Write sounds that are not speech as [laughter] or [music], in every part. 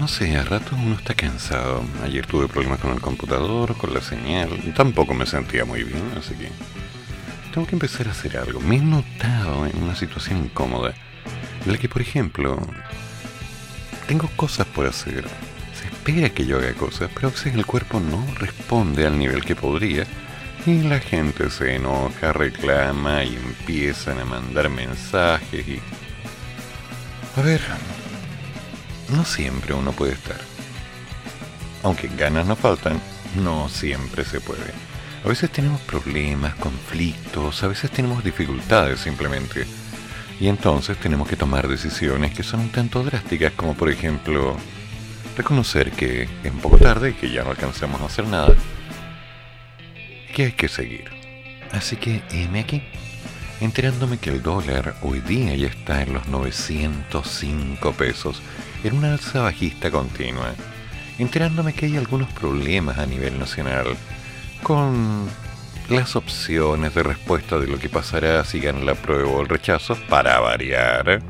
No sé, a rato uno está cansado. Ayer tuve problemas con el computador, con la señal. Tampoco me sentía muy bien, así que tengo que empezar a hacer algo. Me he notado en una situación incómoda, en la que, por ejemplo, tengo cosas por hacer. Se espera que yo haga cosas, pero a veces el cuerpo no responde al nivel que podría. Y la gente se enoja, reclama y empiezan a mandar mensajes y... A ver, no siempre uno puede estar. Aunque ganas no faltan, no siempre se puede. A veces tenemos problemas, conflictos, a veces tenemos dificultades simplemente. Y entonces tenemos que tomar decisiones que son un tanto drásticas, como por ejemplo reconocer que es un poco tarde y que ya no alcanzamos a hacer nada. Que hay que seguir. Así que, heme aquí, enterándome que el dólar hoy día ya está en los 905 pesos en una alza bajista continua, enterándome que hay algunos problemas a nivel nacional con las opciones de respuesta de lo que pasará si gana la prueba o el rechazo, para variar,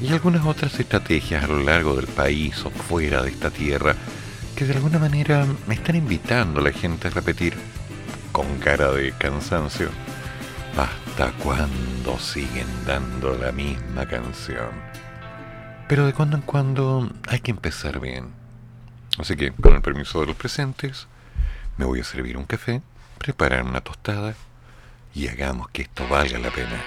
y algunas otras estrategias a lo largo del país o fuera de esta tierra que de alguna manera me están invitando a la gente a repetir con cara de cansancio, ¿hasta cuándo siguen dando la misma canción? Pero de cuando en cuando hay que empezar bien. Así que, con el permiso de los presentes, me voy a servir un café, preparar una tostada y hagamos que esto valga la pena.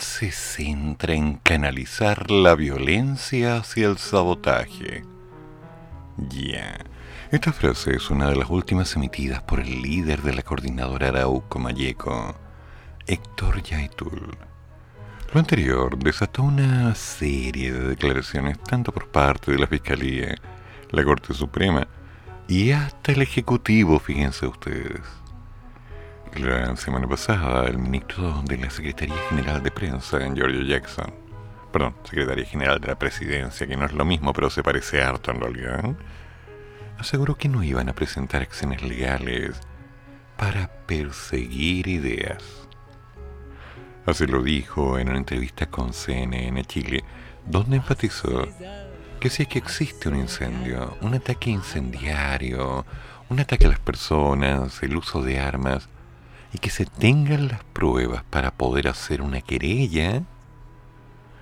Se centra en canalizar la violencia hacia el sabotaje. Ya. Esta frase es una de las últimas emitidas por el líder de la coordinadora Arauco Mayeco, Héctor Yaitul. Lo anterior desató una serie de declaraciones tanto por parte de la Fiscalía, la Corte Suprema y hasta el Ejecutivo, fíjense ustedes. La semana pasada, el ministro de la Secretaría General de Prensa, Giorgio Jackson, perdón, Secretaría General de la Presidencia, que no es lo mismo, pero se parece harto en realidad, aseguró que no iban a presentar acciones legales para perseguir ideas. Así lo dijo en una entrevista con CNN Chile, donde enfatizó que si es que existe un incendio, un ataque incendiario, un ataque a las personas, el uso de armas, y que se tengan las pruebas para poder hacer una querella,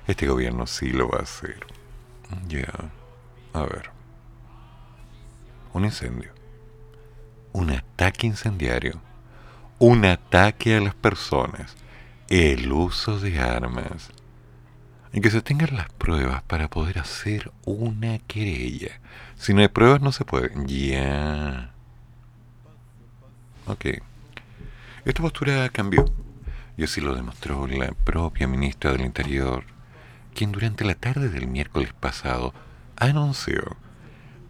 este gobierno sí lo va a hacer. Ya, a ver. Un incendio. Un ataque incendiario. Un ataque a las personas. El uso de armas. Y que se tengan las pruebas para poder hacer una querella. Si no hay pruebas no se puede. Ya. Ok. Esta postura cambió, y así lo demostró la propia ministra del Interior, quien durante la tarde del miércoles pasado anunció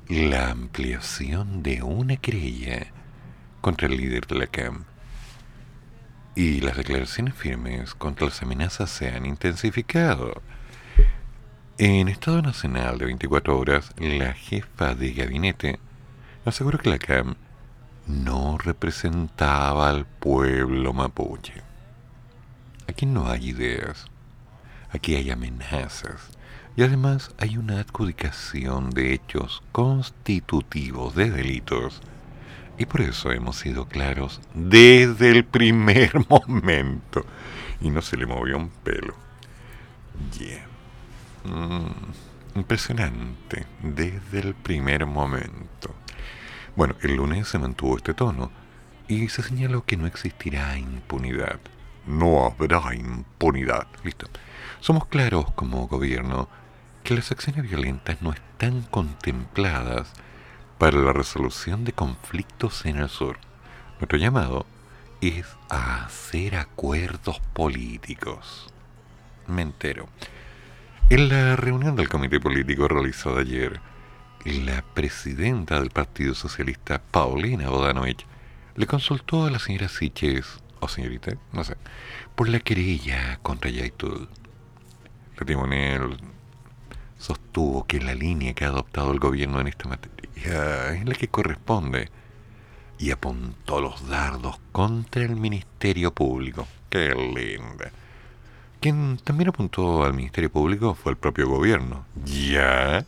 la ampliación de una querella contra el líder de la CAM. Y las declaraciones firmes contra las amenazas se han intensificado. En Estado Nacional de 24 horas, la jefa de gabinete aseguró que la CAM no representaba al pueblo mapuche. Aquí no hay ideas, aquí hay amenazas y además hay una adjudicación de hechos constitutivos de delitos y por eso hemos sido claros desde el primer [laughs] momento y no se le movió un pelo. Yeah. Mm, impresionante, desde el primer momento. Bueno, el lunes se mantuvo este tono y se señaló que no existirá impunidad. No habrá impunidad. Listo. Somos claros como gobierno que las acciones violentas no están contempladas para la resolución de conflictos en el sur. Nuestro llamado es a hacer acuerdos políticos. Me entero. En la reunión del comité político realizada ayer, la presidenta del Partido Socialista, Paulina Bodanovich, le consultó a la señora Siches, o señorita, no sé, por la querella contra Yaitul. La timonel sostuvo que la línea que ha adoptado el gobierno en esta materia es la que corresponde y apuntó los dardos contra el Ministerio Público. ¡Qué linda! Quien también apuntó al Ministerio Público fue el propio gobierno. ¿Ya?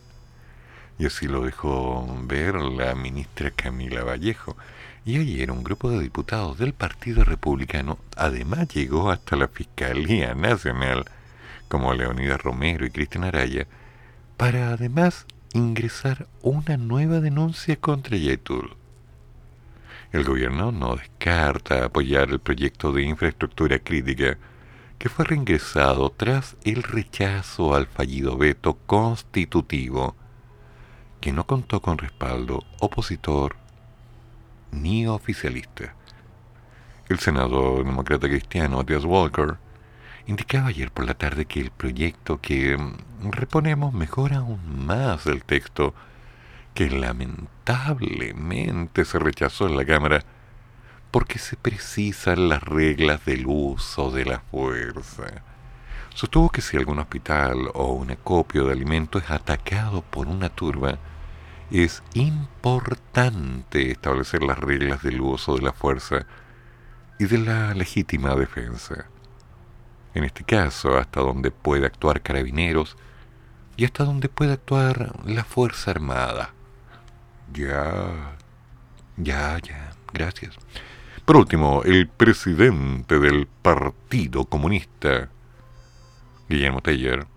Y así lo dejó ver la ministra Camila Vallejo. Y ayer un grupo de diputados del Partido Republicano además llegó hasta la Fiscalía Nacional, como Leonidas Romero y Cristian Araya, para además ingresar una nueva denuncia contra Yetul. El gobierno no descarta apoyar el proyecto de infraestructura crítica que fue reingresado tras el rechazo al fallido veto constitutivo que no contó con respaldo opositor ni oficialista. El senador demócrata cristiano Matthias Walker indicaba ayer por la tarde que el proyecto que mm, reponemos mejora aún más el texto que lamentablemente se rechazó en la Cámara porque se precisan las reglas del uso de la fuerza. Sostuvo que si algún hospital o un acopio de alimentos es atacado por una turba, es importante establecer las reglas del uso de la fuerza y de la legítima defensa. En este caso, hasta donde puede actuar carabineros y hasta donde puede actuar la Fuerza Armada. Ya, ya, ya, gracias. Por último, el presidente del Partido Comunista, Guillermo Teller,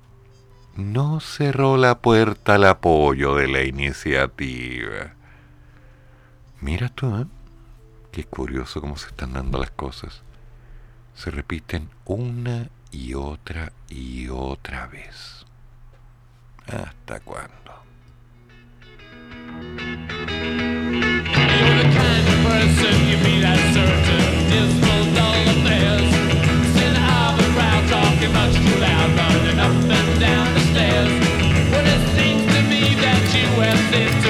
no cerró la puerta al apoyo de la iniciativa. Mira tú, ¿eh? Qué curioso cómo se están dando las cosas. Se repiten una y otra y otra vez. ¿Hasta cuándo? much too loud, running up and down the stairs. It seems to me that you have been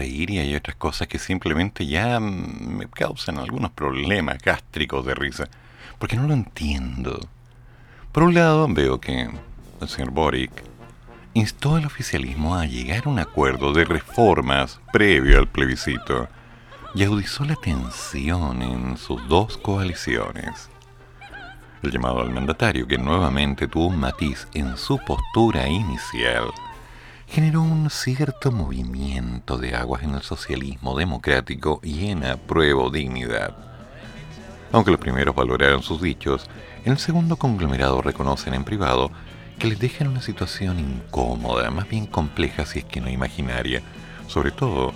reír y hay otras cosas que simplemente ya mm, me causan algunos problemas gástricos de risa, porque no lo entiendo. Por un lado, veo que el señor Boric instó al oficialismo a llegar a un acuerdo de reformas previo al plebiscito y agudizó la tensión en sus dos coaliciones. El llamado al mandatario, que nuevamente tuvo un matiz en su postura inicial, generó un cierto movimiento de aguas en el socialismo democrático y en apruebo dignidad. Aunque los primeros valoraron sus dichos, el segundo conglomerado reconocen en privado que les dejan una situación incómoda, más bien compleja si es que no imaginaria, sobre todo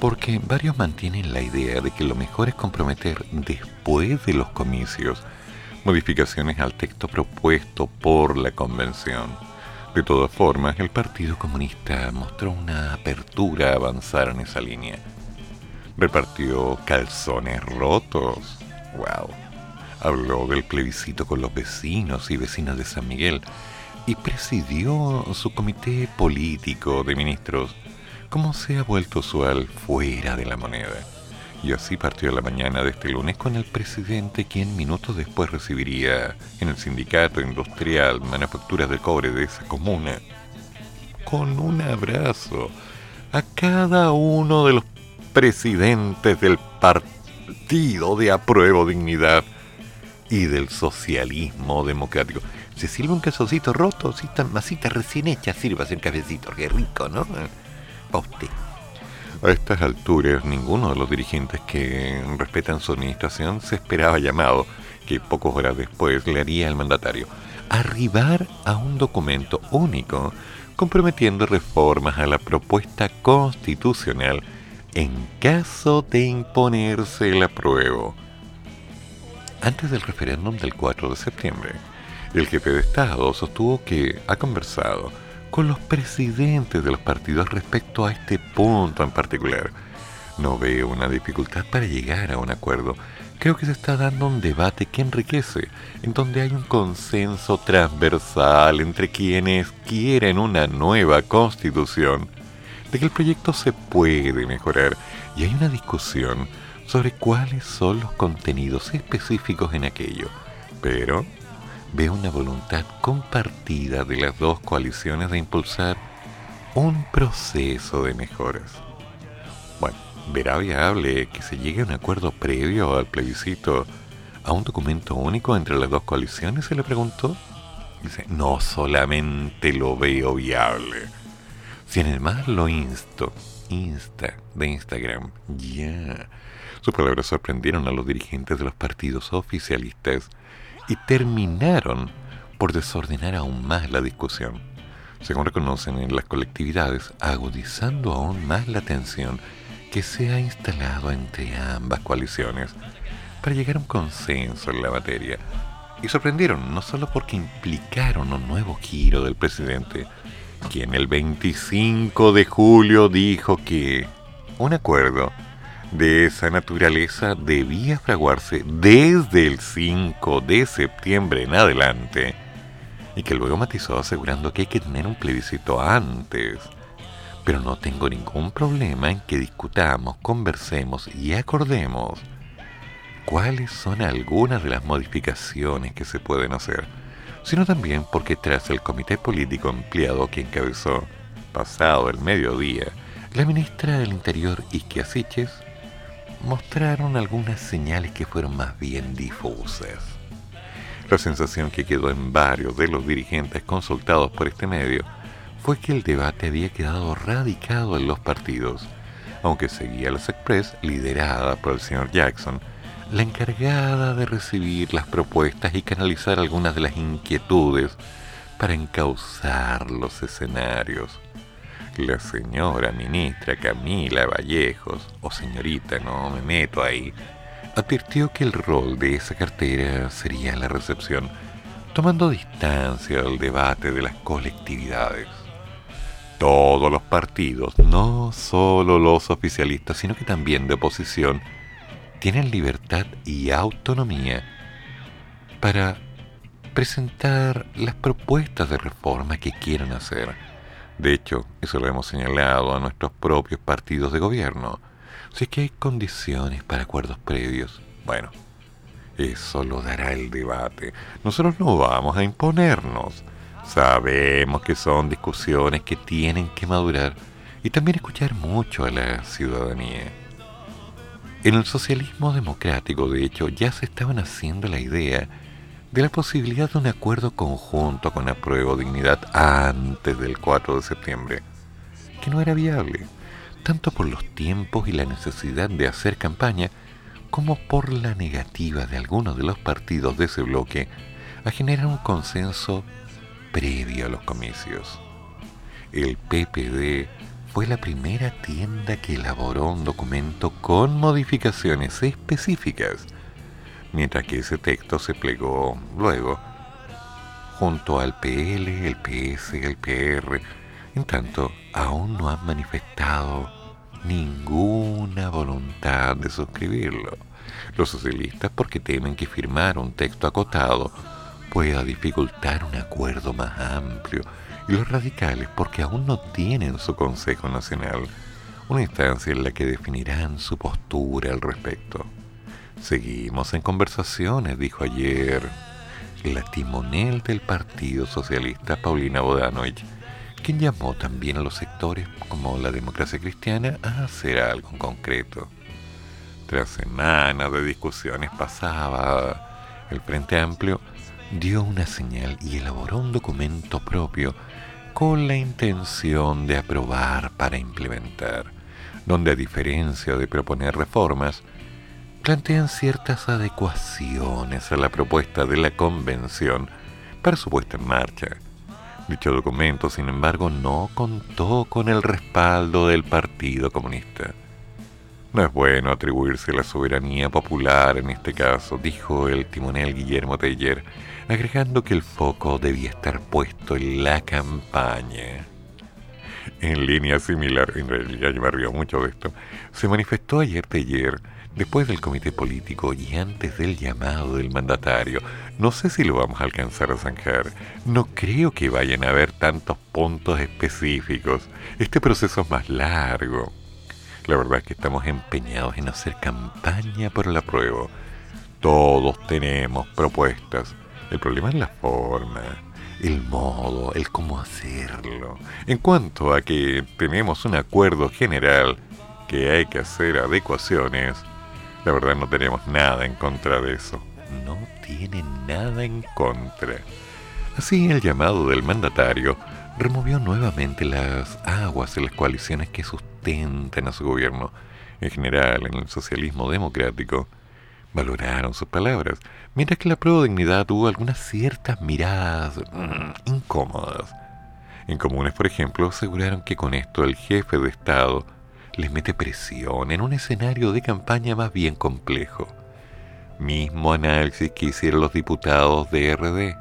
porque varios mantienen la idea de que lo mejor es comprometer después de los comicios modificaciones al texto propuesto por la convención. De todas formas, el Partido Comunista mostró una apertura a avanzar en esa línea. Repartió calzones rotos. ¡Wow! Habló del plebiscito con los vecinos y vecinas de San Miguel y presidió su comité político de ministros, como se ha vuelto usual fuera de la moneda. Y así partió la mañana de este lunes con el presidente, quien minutos después recibiría en el sindicato industrial manufacturas de cobre de esa comuna, con un abrazo a cada uno de los presidentes del partido de apruebo dignidad y del socialismo democrático. Se sirve un quesocito roto, masita recién hecha, sirva un cafecito, qué rico, ¿no? Pa' usted. A estas alturas, ninguno de los dirigentes que respetan su administración se esperaba llamado, que pocas horas después le haría el mandatario, arribar a un documento único comprometiendo reformas a la propuesta constitucional en caso de imponerse el apruebo. Antes del referéndum del 4 de septiembre, el jefe de Estado sostuvo que ha conversado con los presidentes de los partidos respecto a este punto en particular. No veo una dificultad para llegar a un acuerdo. Creo que se está dando un debate que enriquece, en donde hay un consenso transversal entre quienes quieren una nueva constitución, de que el proyecto se puede mejorar y hay una discusión sobre cuáles son los contenidos específicos en aquello. Pero veo una voluntad compartida de las dos coaliciones de impulsar un proceso de mejoras. Bueno, ¿verá viable que se llegue a un acuerdo previo al plebiscito a un documento único entre las dos coaliciones? Se le preguntó. Dice, no solamente lo veo viable, sino además lo insto. Insta de Instagram. Ya. Sus palabras sorprendieron a los dirigentes de los partidos oficialistas y terminaron por desordenar aún más la discusión, según reconocen en las colectividades, agudizando aún más la tensión que se ha instalado entre ambas coaliciones para llegar a un consenso en la materia. Y sorprendieron no solo porque implicaron un nuevo giro del presidente, quien el 25 de julio dijo que un acuerdo de esa naturaleza debía fraguarse desde el 5 de septiembre en adelante y que luego matizó asegurando que hay que tener un plebiscito antes. Pero no tengo ningún problema en que discutamos, conversemos y acordemos cuáles son algunas de las modificaciones que se pueden hacer, sino también porque tras el comité político empleado que encabezó, pasado el mediodía, la ministra del Interior Isquia Siches mostraron algunas señales que fueron más bien difusas. La sensación que quedó en varios de los dirigentes consultados por este medio fue que el debate había quedado radicado en los partidos, aunque seguía los Express, liderada por el señor Jackson, la encargada de recibir las propuestas y canalizar algunas de las inquietudes para encauzar los escenarios la señora ministra Camila Vallejos, o señorita, no me meto ahí, advirtió que el rol de esa cartera sería la recepción, tomando distancia del debate de las colectividades. Todos los partidos, no solo los oficialistas, sino que también de oposición, tienen libertad y autonomía para presentar las propuestas de reforma que quieran hacer de hecho, eso lo hemos señalado a nuestros propios partidos de gobierno. Si es que hay condiciones para acuerdos previos, bueno, eso lo dará el debate. Nosotros no vamos a imponernos. Sabemos que son discusiones que tienen que madurar y también escuchar mucho a la ciudadanía. En el socialismo democrático, de hecho, ya se estaban haciendo la idea de la posibilidad de un acuerdo conjunto con apruebo dignidad antes del 4 de septiembre, que no era viable, tanto por los tiempos y la necesidad de hacer campaña, como por la negativa de algunos de los partidos de ese bloque a generar un consenso previo a los comicios. El PPD fue la primera tienda que elaboró un documento con modificaciones específicas mientras que ese texto se plegó luego junto al PL, el PS, el PR. En tanto, aún no han manifestado ninguna voluntad de suscribirlo. Los socialistas porque temen que firmar un texto acotado pueda dificultar un acuerdo más amplio y los radicales porque aún no tienen su Consejo Nacional, una instancia en la que definirán su postura al respecto. Seguimos en conversaciones, dijo ayer la timonel del Partido Socialista, Paulina Bodanovich, quien llamó también a los sectores como la democracia cristiana a hacer algo en concreto. Tras semanas de discusiones pasaba, el Frente Amplio dio una señal y elaboró un documento propio con la intención de aprobar para implementar, donde a diferencia de proponer reformas, plantean ciertas adecuaciones a la propuesta de la convención para su puesta en marcha. Dicho documento, sin embargo, no contó con el respaldo del Partido Comunista. No es bueno atribuirse la soberanía popular en este caso, dijo el timonel Guillermo Teller, agregando que el foco debía estar puesto en la campaña. En línea similar, en realidad yo me río mucho de esto, se manifestó ayer Teller Después del comité político y antes del llamado del mandatario, no sé si lo vamos a alcanzar a zanjar. No creo que vayan a haber tantos puntos específicos. Este proceso es más largo. La verdad es que estamos empeñados en hacer campaña por la prueba. Todos tenemos propuestas. El problema es la forma, el modo, el cómo hacerlo. En cuanto a que tenemos un acuerdo general que hay que hacer adecuaciones, la verdad no tenemos nada en contra de eso. No tiene nada en contra. Así el llamado del mandatario removió nuevamente las aguas en las coaliciones que sustentan a su gobierno. En general, en el socialismo democrático, valoraron sus palabras, mientras que la prueba de dignidad tuvo algunas ciertas miradas mm, incómodas. En comunes, por ejemplo, aseguraron que con esto el jefe de Estado les mete presión en un escenario de campaña más bien complejo. Mismo análisis que hicieron los diputados de RD.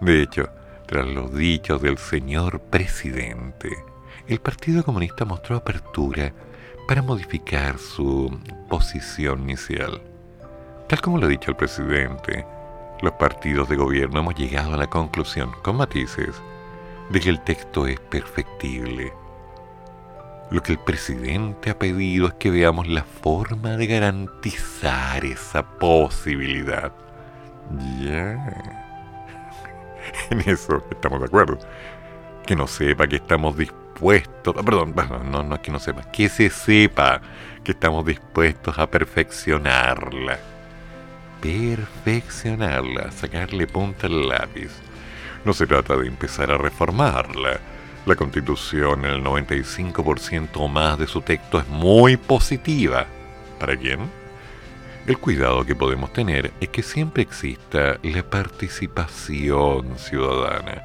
De hecho, tras los dichos del señor presidente, el Partido Comunista mostró apertura para modificar su posición inicial. Tal como lo ha dicho el presidente, los partidos de gobierno hemos llegado a la conclusión, con matices, de que el texto es perfectible lo que el presidente ha pedido es que veamos la forma de garantizar esa posibilidad. Ya. [laughs] En eso estamos de acuerdo. Que no sepa que estamos dispuestos, perdón, no, no es que no sepa, que se sepa que estamos dispuestos a perfeccionarla. Perfeccionarla, sacarle punta al lápiz. No se trata de empezar a reformarla la constitución, el 95% o más de su texto, es muy positiva. ¿Para quién? El cuidado que podemos tener es que siempre exista la participación ciudadana.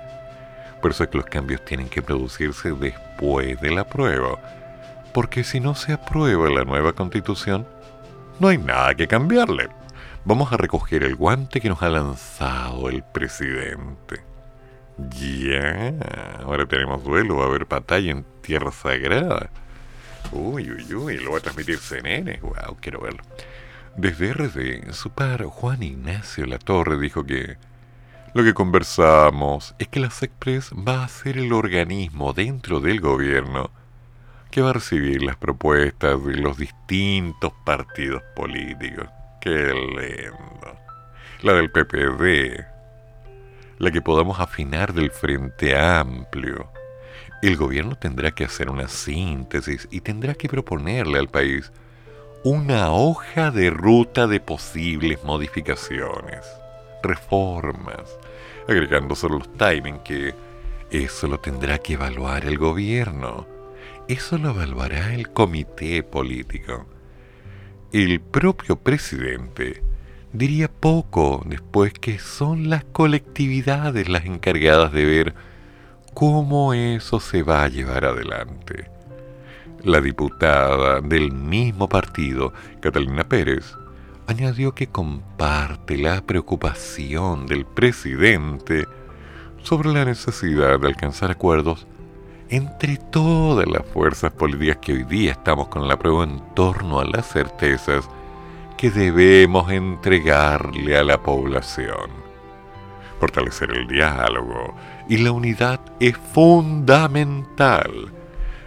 Por eso es que los cambios tienen que producirse después de la prueba. Porque si no se aprueba la nueva constitución, no hay nada que cambiarle. Vamos a recoger el guante que nos ha lanzado el presidente. Ya, ahora tenemos duelo, va a haber batalla en Tierra Sagrada. Uy, uy, uy, lo va a transmitir CNN. Wow, quiero verlo. Desde RD, su par Juan Ignacio Latorre dijo que lo que conversamos es que la SECPRES va a ser el organismo dentro del gobierno que va a recibir las propuestas de los distintos partidos políticos. Qué lindo. La del PPD, la que podamos afinar del Frente Amplio. El gobierno tendrá que hacer una síntesis y tendrá que proponerle al país una hoja de ruta de posibles modificaciones, reformas, agregando solo los timing que eso lo tendrá que evaluar el gobierno. Eso lo evaluará el comité político. El propio presidente diría poco después que son las colectividades las encargadas de ver cómo eso se va a llevar adelante. La diputada del mismo partido, Catalina Pérez, añadió que comparte la preocupación del presidente sobre la necesidad de alcanzar acuerdos entre todas las fuerzas políticas que hoy día estamos con la prueba en torno a las certezas que debemos entregarle a la población. Fortalecer el diálogo y la unidad es fundamental.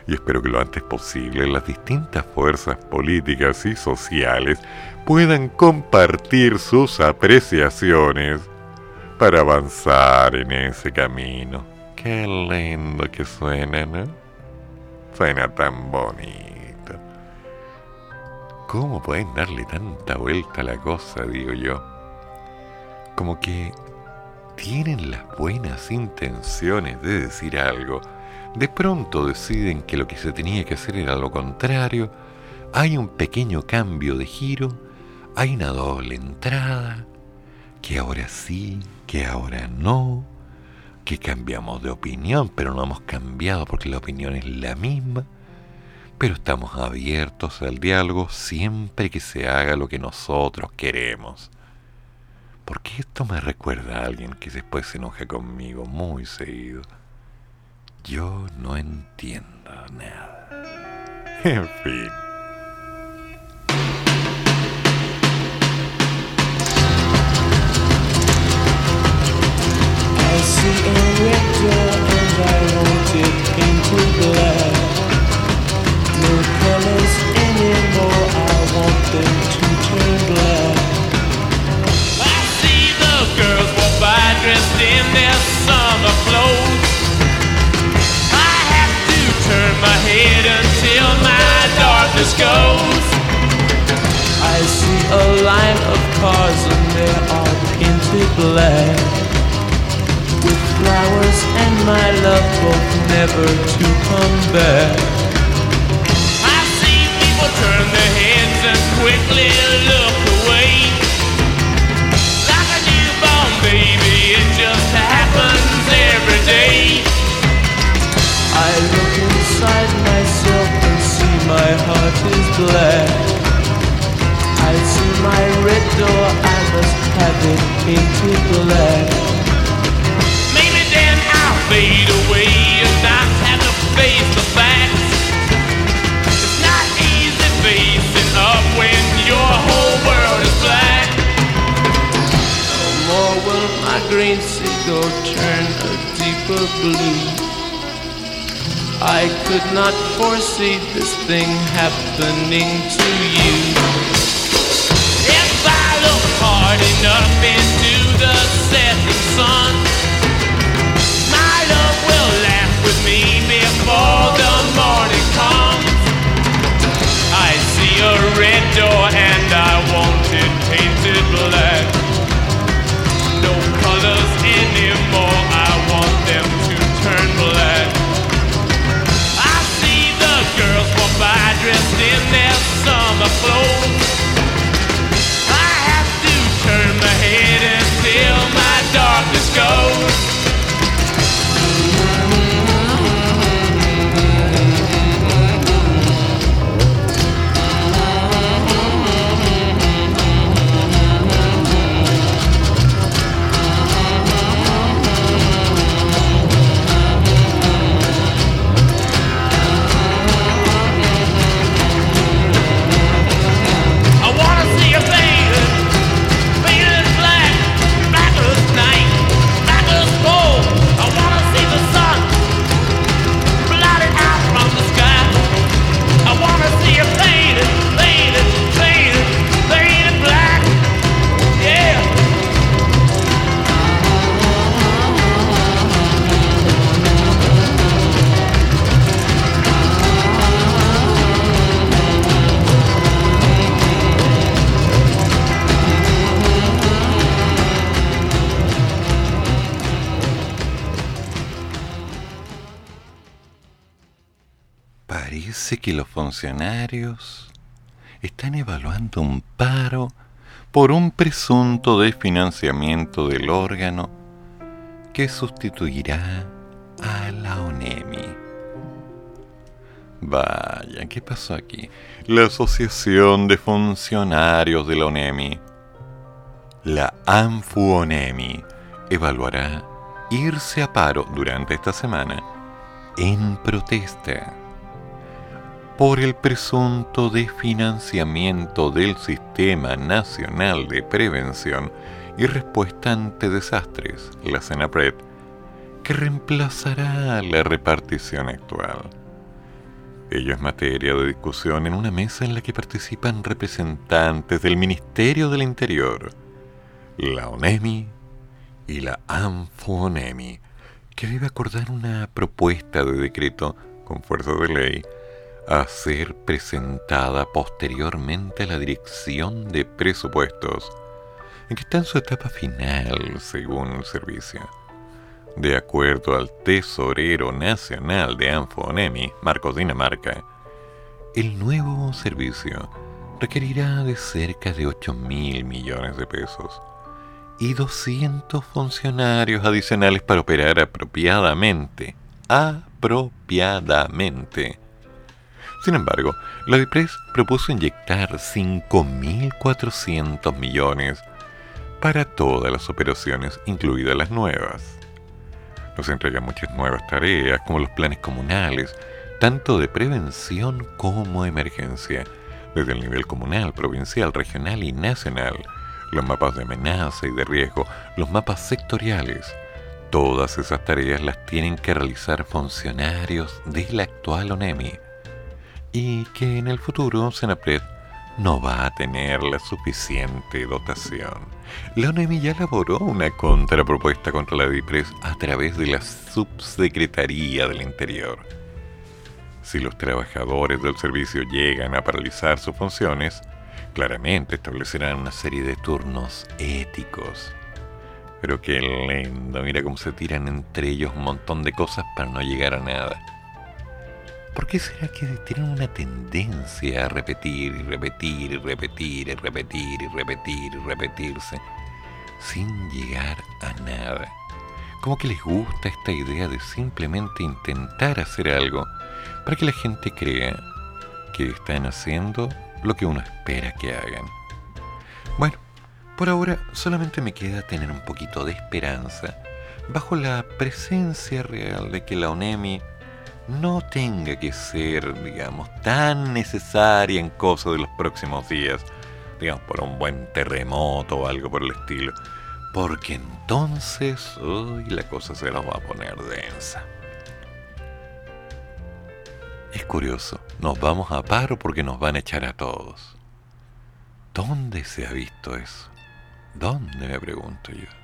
Y espero que lo antes posible las distintas fuerzas políticas y sociales puedan compartir sus apreciaciones para avanzar en ese camino. Qué lindo que suena, ¿no? Suena tan bonito. ¿Cómo pueden darle tanta vuelta a la cosa, digo yo? Como que tienen las buenas intenciones de decir algo, de pronto deciden que lo que se tenía que hacer era lo contrario, hay un pequeño cambio de giro, hay una doble entrada, que ahora sí, que ahora no, que cambiamos de opinión, pero no hemos cambiado porque la opinión es la misma, pero estamos abiertos al diálogo siempre que se haga lo que nosotros queremos. Porque esto me recuerda a alguien que después se enoja conmigo muy seguido. Yo no entiendo nada. [laughs] En fin. Never to turn my head and see on my daughter's ghost I see a line of cars and they all into the black. With flowers and my love will never to come back. I see people turn their heads and quickly look away. Like a newborn baby, it just happens every day. I look inside myself and see my heart is black. I see my red door, I must have it painted black. Maybe then I'll fade green seagull turn a deeper blue. I could not foresee this thing happening to you. If I look hard enough into the setting sun, my love will laugh with me before the morning comes. I see a red door and I want it painted black. Dressed in their summer clothes. I have to turn my head until my darkness goes. Los funcionarios están evaluando un paro por un presunto desfinanciamiento del órgano que sustituirá a la ONEMI. Vaya, ¿qué pasó aquí? La Asociación de Funcionarios de la ONEMI, la ANFUONEMI, evaluará irse a paro durante esta semana en protesta por el presunto desfinanciamiento del Sistema Nacional de Prevención y Respuesta ante Desastres, la CENAPRED, que reemplazará la repartición actual. Ello es materia de discusión en una mesa en la que participan representantes del Ministerio del Interior, la ONEMI y la ANFONEMI, que debe acordar una propuesta de decreto con fuerza de ley a ser presentada posteriormente a la Dirección de Presupuestos, en que está en su etapa final, según el servicio. De acuerdo al tesorero nacional de Anfonemi, Marcos Dinamarca, el nuevo servicio requerirá de cerca de 8 mil millones de pesos y 200 funcionarios adicionales para operar apropiadamente, apropiadamente, sin embargo, la DIPRES propuso inyectar 5.400 millones para todas las operaciones, incluidas las nuevas. Nos entrega muchas nuevas tareas, como los planes comunales, tanto de prevención como emergencia, desde el nivel comunal, provincial, regional y nacional, los mapas de amenaza y de riesgo, los mapas sectoriales. Todas esas tareas las tienen que realizar funcionarios de la actual ONEMI y que en el futuro Senapred no va a tener la suficiente dotación. La ONEMI ya elaboró una contrapropuesta contra la DIPRES a través de la Subsecretaría del Interior. Si los trabajadores del servicio llegan a paralizar sus funciones, claramente establecerán una serie de turnos éticos. Pero qué lindo, mira cómo se tiran entre ellos un montón de cosas para no llegar a nada. ¿Por qué será que tienen una tendencia a repetir y repetir y repetir y repetir y repetir y repetirse sin llegar a nada? Como que les gusta esta idea de simplemente intentar hacer algo para que la gente crea que están haciendo lo que uno espera que hagan. Bueno, por ahora solamente me queda tener un poquito de esperanza bajo la presencia real de que la ONEMI no tenga que ser, digamos, tan necesaria en cosas de los próximos días, digamos, por un buen terremoto o algo por el estilo, porque entonces hoy la cosa se nos va a poner densa. Es curioso, nos vamos a paro porque nos van a echar a todos. ¿Dónde se ha visto eso? ¿Dónde me pregunto yo?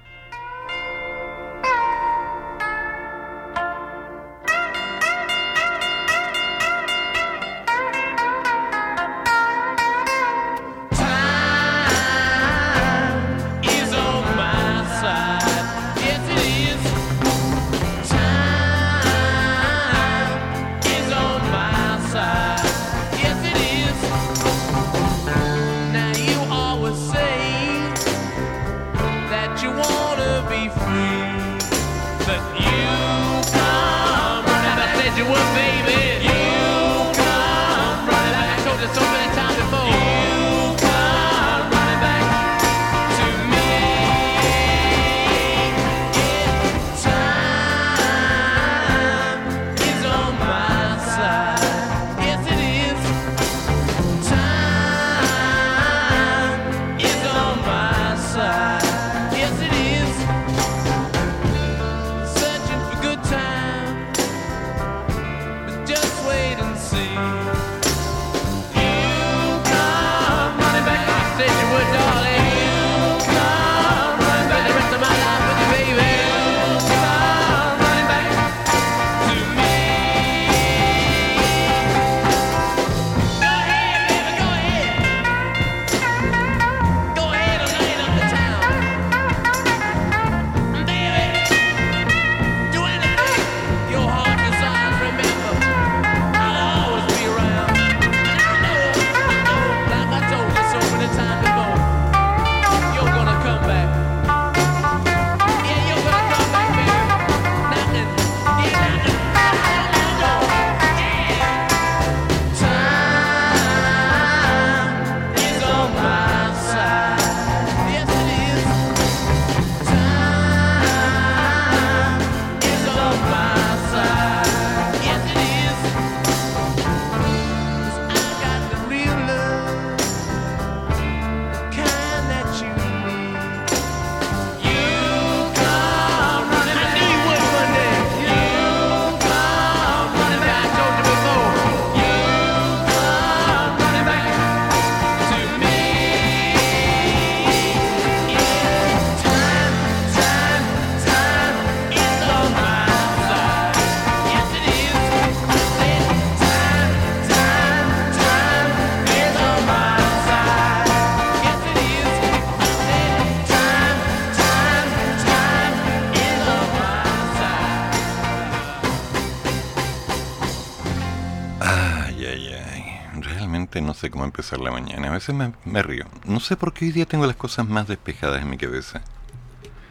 Empezar la mañana. A veces me, me río. No sé por qué hoy día tengo las cosas más despejadas en mi cabeza.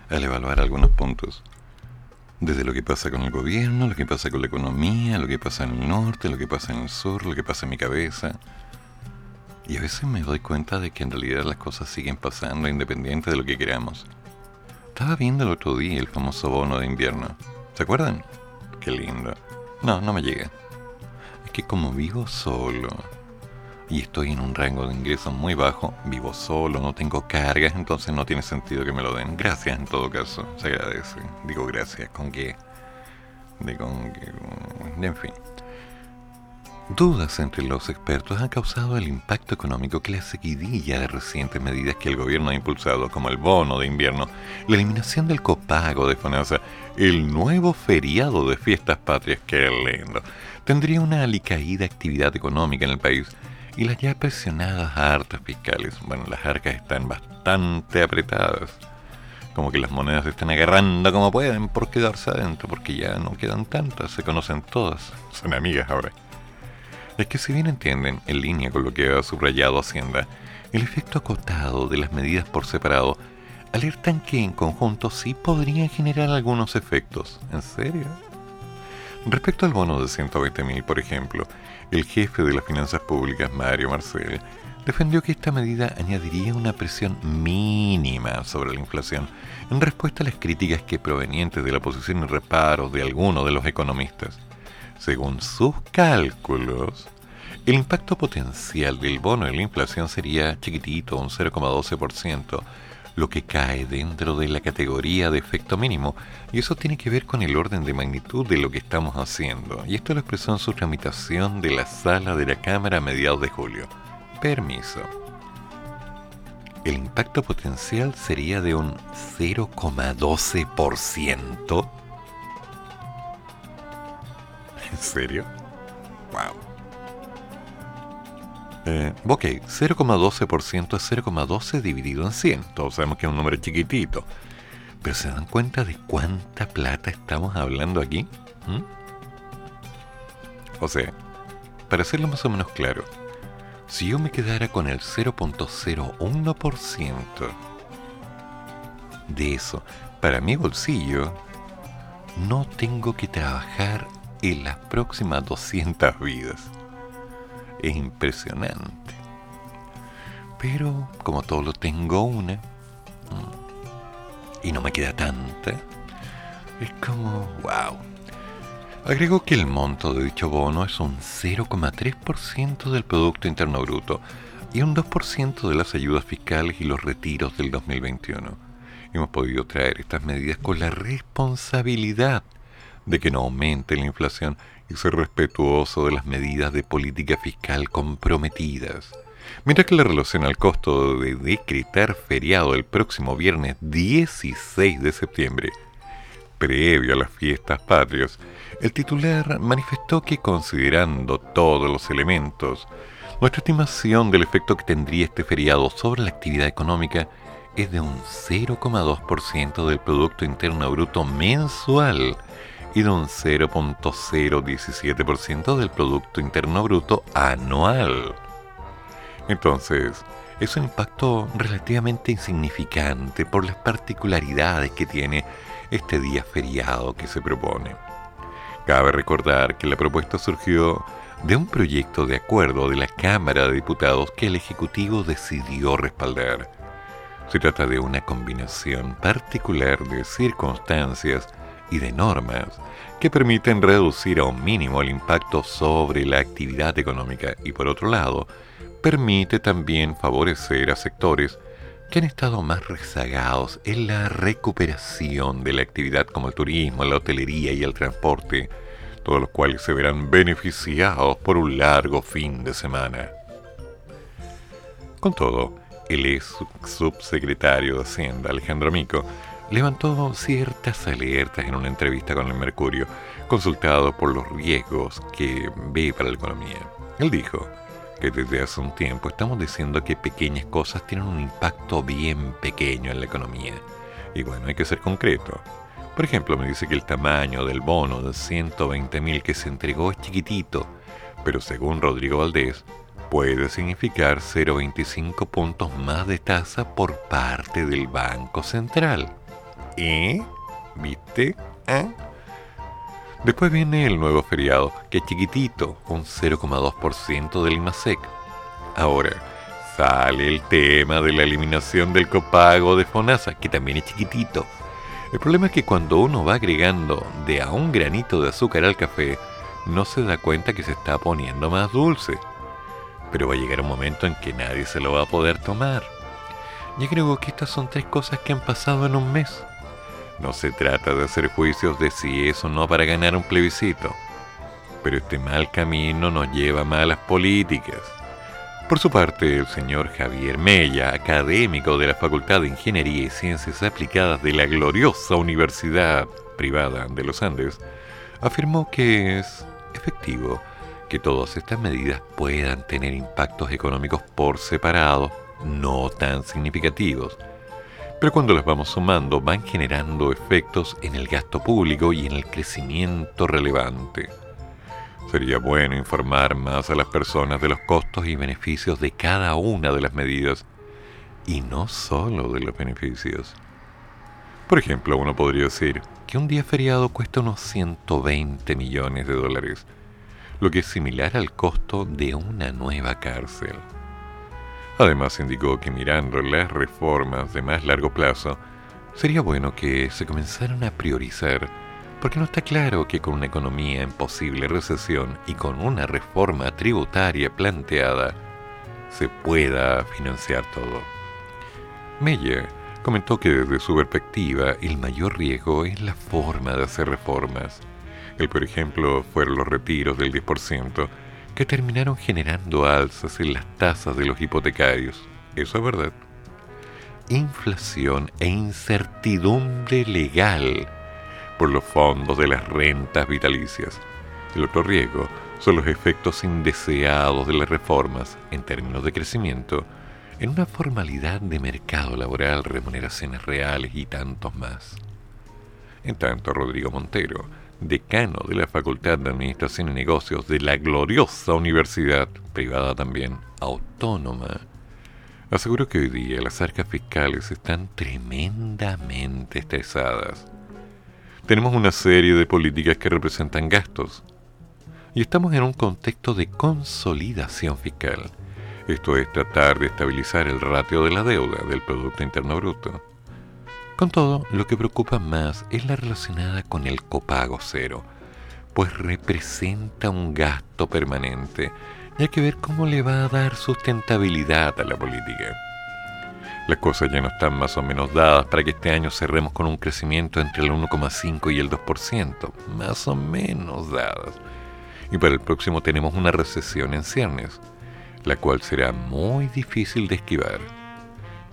Al evaluar algunos puntos. Desde lo que pasa con el gobierno, lo que pasa con la economía, lo que pasa en el norte, lo que pasa en el sur, lo que pasa en mi cabeza. Y a veces me doy cuenta de que en realidad las cosas siguen pasando independiente de lo que queramos. Estaba viendo el otro día el famoso bono de invierno. ¿Se acuerdan? Qué lindo. No, no me llega. Es que como vivo solo y estoy en un rango de ingresos muy bajo, vivo solo, no tengo cargas, entonces no tiene sentido que me lo den. Gracias en todo caso, se agradece. Digo gracias, con qué. De con qué. En fin. Dudas entre los expertos han causado el impacto económico que la seguidilla de recientes medidas que el gobierno ha impulsado, como el bono de invierno, la eliminación del copago de FONASA, el nuevo feriado de fiestas patrias, que lindo, tendría una alicaída actividad económica en el país y las ya presionadas arcas fiscales. Bueno, las arcas están bastante apretadas. Como que las monedas se están agarrando como pueden por quedarse adentro, porque ya no quedan tantas, se conocen todas, son amigas ahora. Es que si bien entienden, en línea con lo que ha subrayado Hacienda, el efecto acotado de las medidas por separado alertan que en conjunto sí podrían generar algunos efectos. ¿En serio? Respecto al bono de 120.000, por ejemplo, el jefe de las finanzas públicas, Mario Marcel, defendió que esta medida añadiría una presión mínima sobre la inflación en respuesta a las críticas que provenientes de la posición y reparos de algunos de los economistas. Según sus cálculos, el impacto potencial del bono de la inflación sería chiquitito, un 0,12%, lo que cae dentro de la categoría de efecto mínimo, y eso tiene que ver con el orden de magnitud de lo que estamos haciendo, y esto lo expresó en su tramitación de la sala de la Cámara a mediados de julio. Permiso. El impacto potencial sería de un 0,12%. ¿En serio? Wow. Eh, ok, 0,12% es 0,12 dividido en 100. Todos sabemos que es un número chiquitito. Pero ¿se dan cuenta de cuánta plata estamos hablando aquí? ¿Mm? O sea, para hacerlo más o menos claro, si yo me quedara con el 0.01% de eso para mi bolsillo, no tengo que trabajar en las próximas 200 vidas. Es impresionante. Pero como todo tengo una, y no me queda tanta, es como, wow. Agrego que el monto de dicho bono es un 0,3% del Producto Interno Bruto y un 2% de las ayudas fiscales y los retiros del 2021. Hemos podido traer estas medidas con la responsabilidad de que no aumente la inflación y ser respetuoso de las medidas de política fiscal comprometidas. Mientras que la relación al costo de decretar feriado el próximo viernes 16 de septiembre, previo a las fiestas patrias, el titular manifestó que considerando todos los elementos, nuestra estimación del efecto que tendría este feriado sobre la actividad económica es de un 0,2% del Producto Interno Bruto mensual y de un 0.017% del Producto Interno Bruto anual. Entonces, es un impacto relativamente insignificante por las particularidades que tiene este día feriado que se propone. Cabe recordar que la propuesta surgió de un proyecto de acuerdo de la Cámara de Diputados que el Ejecutivo decidió respaldar. Se trata de una combinación particular de circunstancias y de normas que permiten reducir a un mínimo el impacto sobre la actividad económica y por otro lado, permite también favorecer a sectores que han estado más rezagados en la recuperación de la actividad como el turismo, la hotelería y el transporte, todos los cuales se verán beneficiados por un largo fin de semana. Con todo, el ex subsecretario de Hacienda, Alejandro Mico, levantó ciertas alertas en una entrevista con el Mercurio, consultado por los riesgos que ve para la economía. Él dijo que desde hace un tiempo estamos diciendo que pequeñas cosas tienen un impacto bien pequeño en la economía. Y bueno, hay que ser concreto. Por ejemplo, me dice que el tamaño del bono de 120 mil que se entregó es chiquitito, pero según Rodrigo Valdés, puede significar 0,25 puntos más de tasa por parte del Banco Central. ¿Eh? ¿Viste? ¿Eh? Después viene el nuevo feriado, que es chiquitito, un 0,2% del IMASEC. Ahora, sale el tema de la eliminación del copago de FONASA, que también es chiquitito. El problema es que cuando uno va agregando de a un granito de azúcar al café, no se da cuenta que se está poniendo más dulce. Pero va a llegar un momento en que nadie se lo va a poder tomar. Yo creo que estas son tres cosas que han pasado en un mes. No se trata de hacer juicios de si es o no para ganar un plebiscito, pero este mal camino nos lleva a malas políticas. Por su parte, el señor Javier Mella, académico de la Facultad de Ingeniería y Ciencias Aplicadas de la gloriosa Universidad Privada de los Andes, afirmó que es efectivo que todas estas medidas puedan tener impactos económicos por separado, no tan significativos, pero cuando las vamos sumando van generando efectos en el gasto público y en el crecimiento relevante. Sería bueno informar más a las personas de los costos y beneficios de cada una de las medidas y no solo de los beneficios. Por ejemplo, uno podría decir que un día feriado cuesta unos 120 millones de dólares, lo que es similar al costo de una nueva cárcel. Además indicó que mirando las reformas de más largo plazo, sería bueno que se comenzaran a priorizar, porque no está claro que con una economía en posible recesión y con una reforma tributaria planteada, se pueda financiar todo. Meyer comentó que desde su perspectiva el mayor riesgo es la forma de hacer reformas. El por ejemplo fueron los retiros del 10%, que terminaron generando alzas en las tasas de los hipotecarios. Eso es verdad. Inflación e incertidumbre legal por los fondos de las rentas vitalicias. El otro riesgo son los efectos indeseados de las reformas en términos de crecimiento en una formalidad de mercado laboral, remuneraciones reales y tantos más. En tanto, Rodrigo Montero, decano de la Facultad de Administración y Negocios de la gloriosa universidad, privada también, autónoma, aseguró que hoy día las arcas fiscales están tremendamente estresadas. Tenemos una serie de políticas que representan gastos y estamos en un contexto de consolidación fiscal. Esto es tratar de estabilizar el ratio de la deuda del Producto Interno Bruto con todo, lo que preocupa más es la relacionada con el copago cero, pues representa un gasto permanente y hay que ver cómo le va a dar sustentabilidad a la política. Las cosas ya no están más o menos dadas para que este año cerremos con un crecimiento entre el 1,5 y el 2%, más o menos dadas. Y para el próximo tenemos una recesión en ciernes, la cual será muy difícil de esquivar.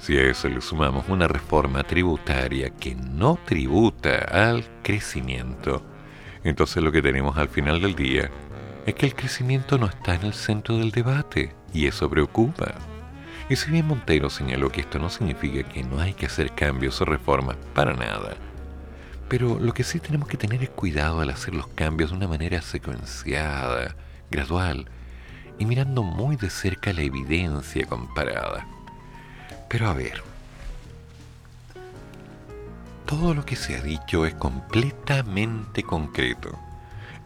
Si a eso le sumamos una reforma tributaria que no tributa al crecimiento, entonces lo que tenemos al final del día es que el crecimiento no está en el centro del debate y eso preocupa. Y si bien Montero señaló que esto no significa que no hay que hacer cambios o reformas, para nada. Pero lo que sí tenemos que tener es cuidado al hacer los cambios de una manera secuenciada, gradual y mirando muy de cerca la evidencia comparada. Pero a ver, todo lo que se ha dicho es completamente concreto.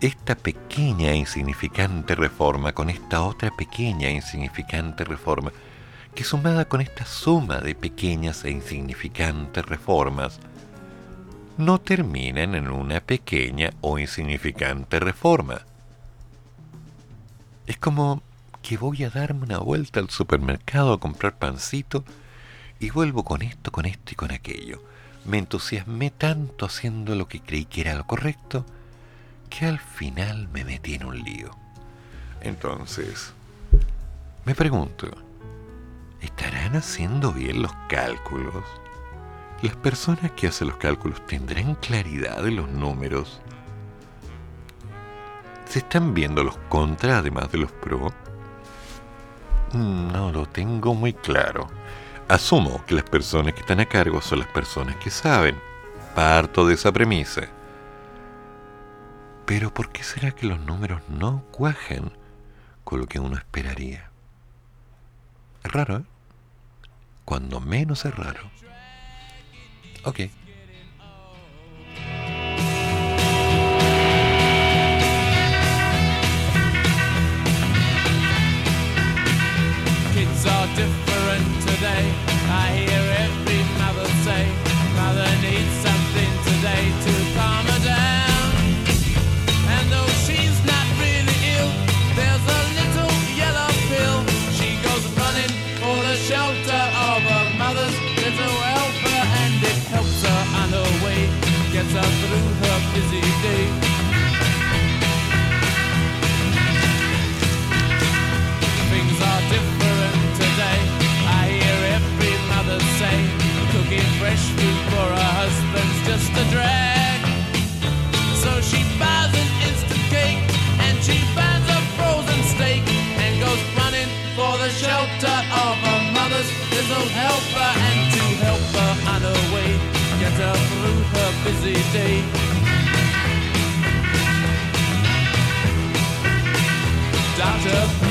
Esta pequeña e insignificante reforma con esta otra pequeña e insignificante reforma, que sumada con esta suma de pequeñas e insignificantes reformas, no terminan en una pequeña o insignificante reforma. Es como que voy a darme una vuelta al supermercado a comprar pancito y vuelvo con esto, con esto y con aquello. Me entusiasmé tanto haciendo lo que creí que era lo correcto, que al final me metí en un lío. Entonces, me pregunto, ¿estarán haciendo bien los cálculos? ¿Las personas que hacen los cálculos tendrán claridad de los números? ¿Se están viendo los contras además de los pros? No lo tengo muy claro. Asumo que las personas que están a cargo son las personas que saben. Parto de esa premisa. Pero ¿por qué será que los números no cuajan? brusco lo que uno esperaría. Es raro, ¿eh? Cuando menos es raro. Ok. Kids are different today. Little helper and to help her on her way, get her through her busy day. Doctor,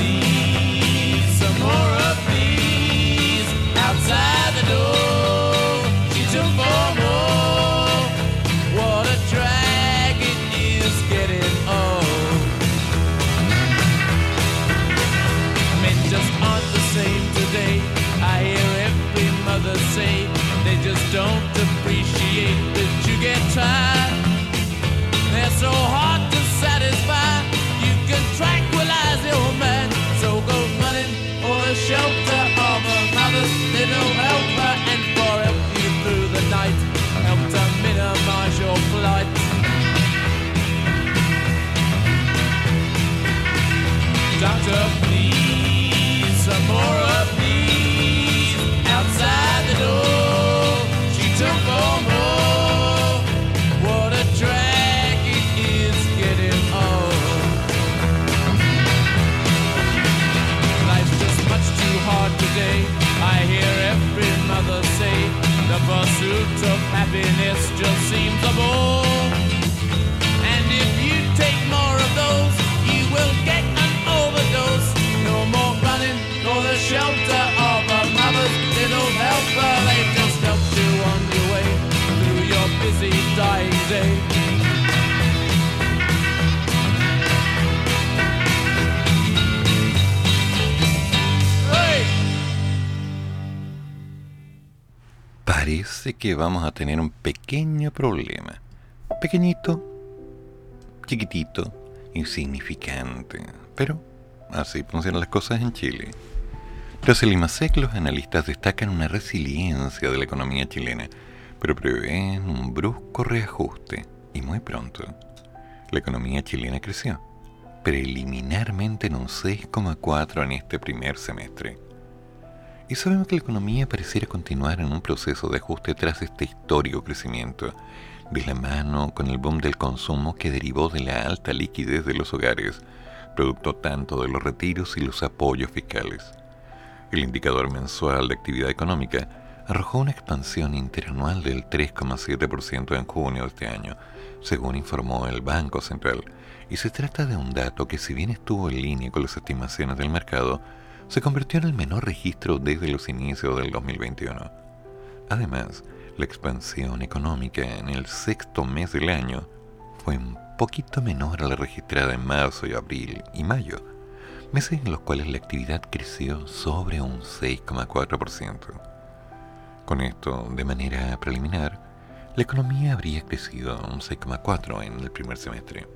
vamos a tener un pequeño problema. Pequeñito, chiquitito, insignificante. Pero así funcionan las cosas en Chile. Tras el IMASEC, los analistas destacan una resiliencia de la economía chilena, pero prevén un brusco reajuste, y muy pronto. La economía chilena creció, preliminarmente en un 6,4 en este primer semestre. Y sabemos que la economía pareciera continuar en un proceso de ajuste tras este histórico crecimiento, de la mano con el boom del consumo que derivó de la alta liquidez de los hogares, producto tanto de los retiros y los apoyos fiscales. El indicador mensual de actividad económica arrojó una expansión interanual del 3,7% en junio de este año, según informó el Banco Central, y se trata de un dato que si bien estuvo en línea con las estimaciones del mercado, se convirtió en el menor registro desde los inicios del 2021. Además, la expansión económica en el sexto mes del año fue un poquito menor a la registrada en marzo y abril y mayo, meses en los cuales la actividad creció sobre un 6,4%. Con esto, de manera preliminar, la economía habría crecido un 6,4% en el primer semestre.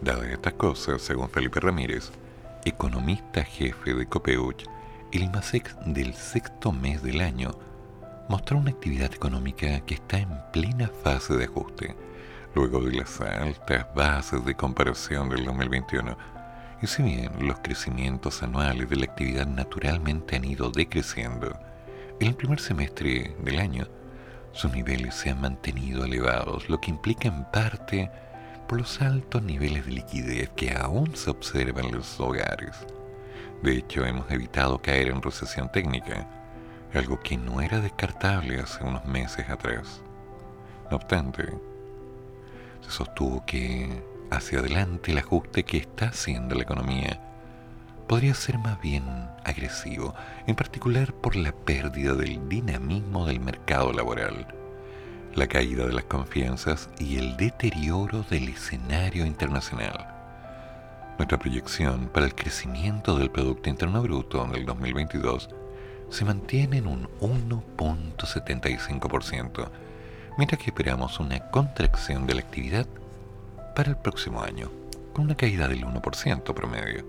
Dadas estas cosas, según Felipe Ramírez, economista jefe de Copeuch, el IMASEC del sexto mes del año mostró una actividad económica que está en plena fase de ajuste, luego de las altas bases de comparación del 2021. Y si bien los crecimientos anuales de la actividad naturalmente han ido decreciendo, en el primer semestre del año sus niveles se han mantenido elevados, lo que implica en parte por los altos niveles de liquidez que aún se observan en los hogares. De hecho, hemos evitado caer en recesión técnica, algo que no era descartable hace unos meses atrás. No obstante, se sostuvo que hacia adelante el ajuste que está haciendo la economía podría ser más bien agresivo, en particular por la pérdida del dinamismo del mercado laboral, la caída de las confianzas y el deterioro del escenario internacional. Nuestra proyección para el crecimiento del Producto Interno Bruto en el 2022 se mantiene en un 1.75%, mientras que esperamos una contracción de la actividad para el próximo año, con una caída del 1% promedio.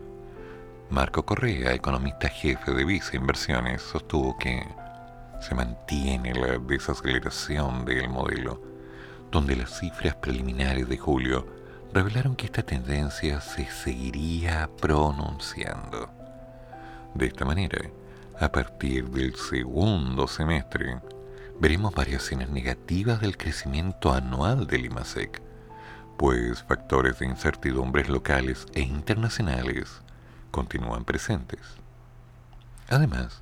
Marco Correa, economista jefe de Visa Inversiones, sostuvo que se mantiene la desaceleración del modelo, donde las cifras preliminares de julio revelaron que esta tendencia se seguiría pronunciando. De esta manera, a partir del segundo semestre, veremos variaciones negativas del crecimiento anual del IMASEC, pues factores de incertidumbres locales e internacionales continúan presentes. Además,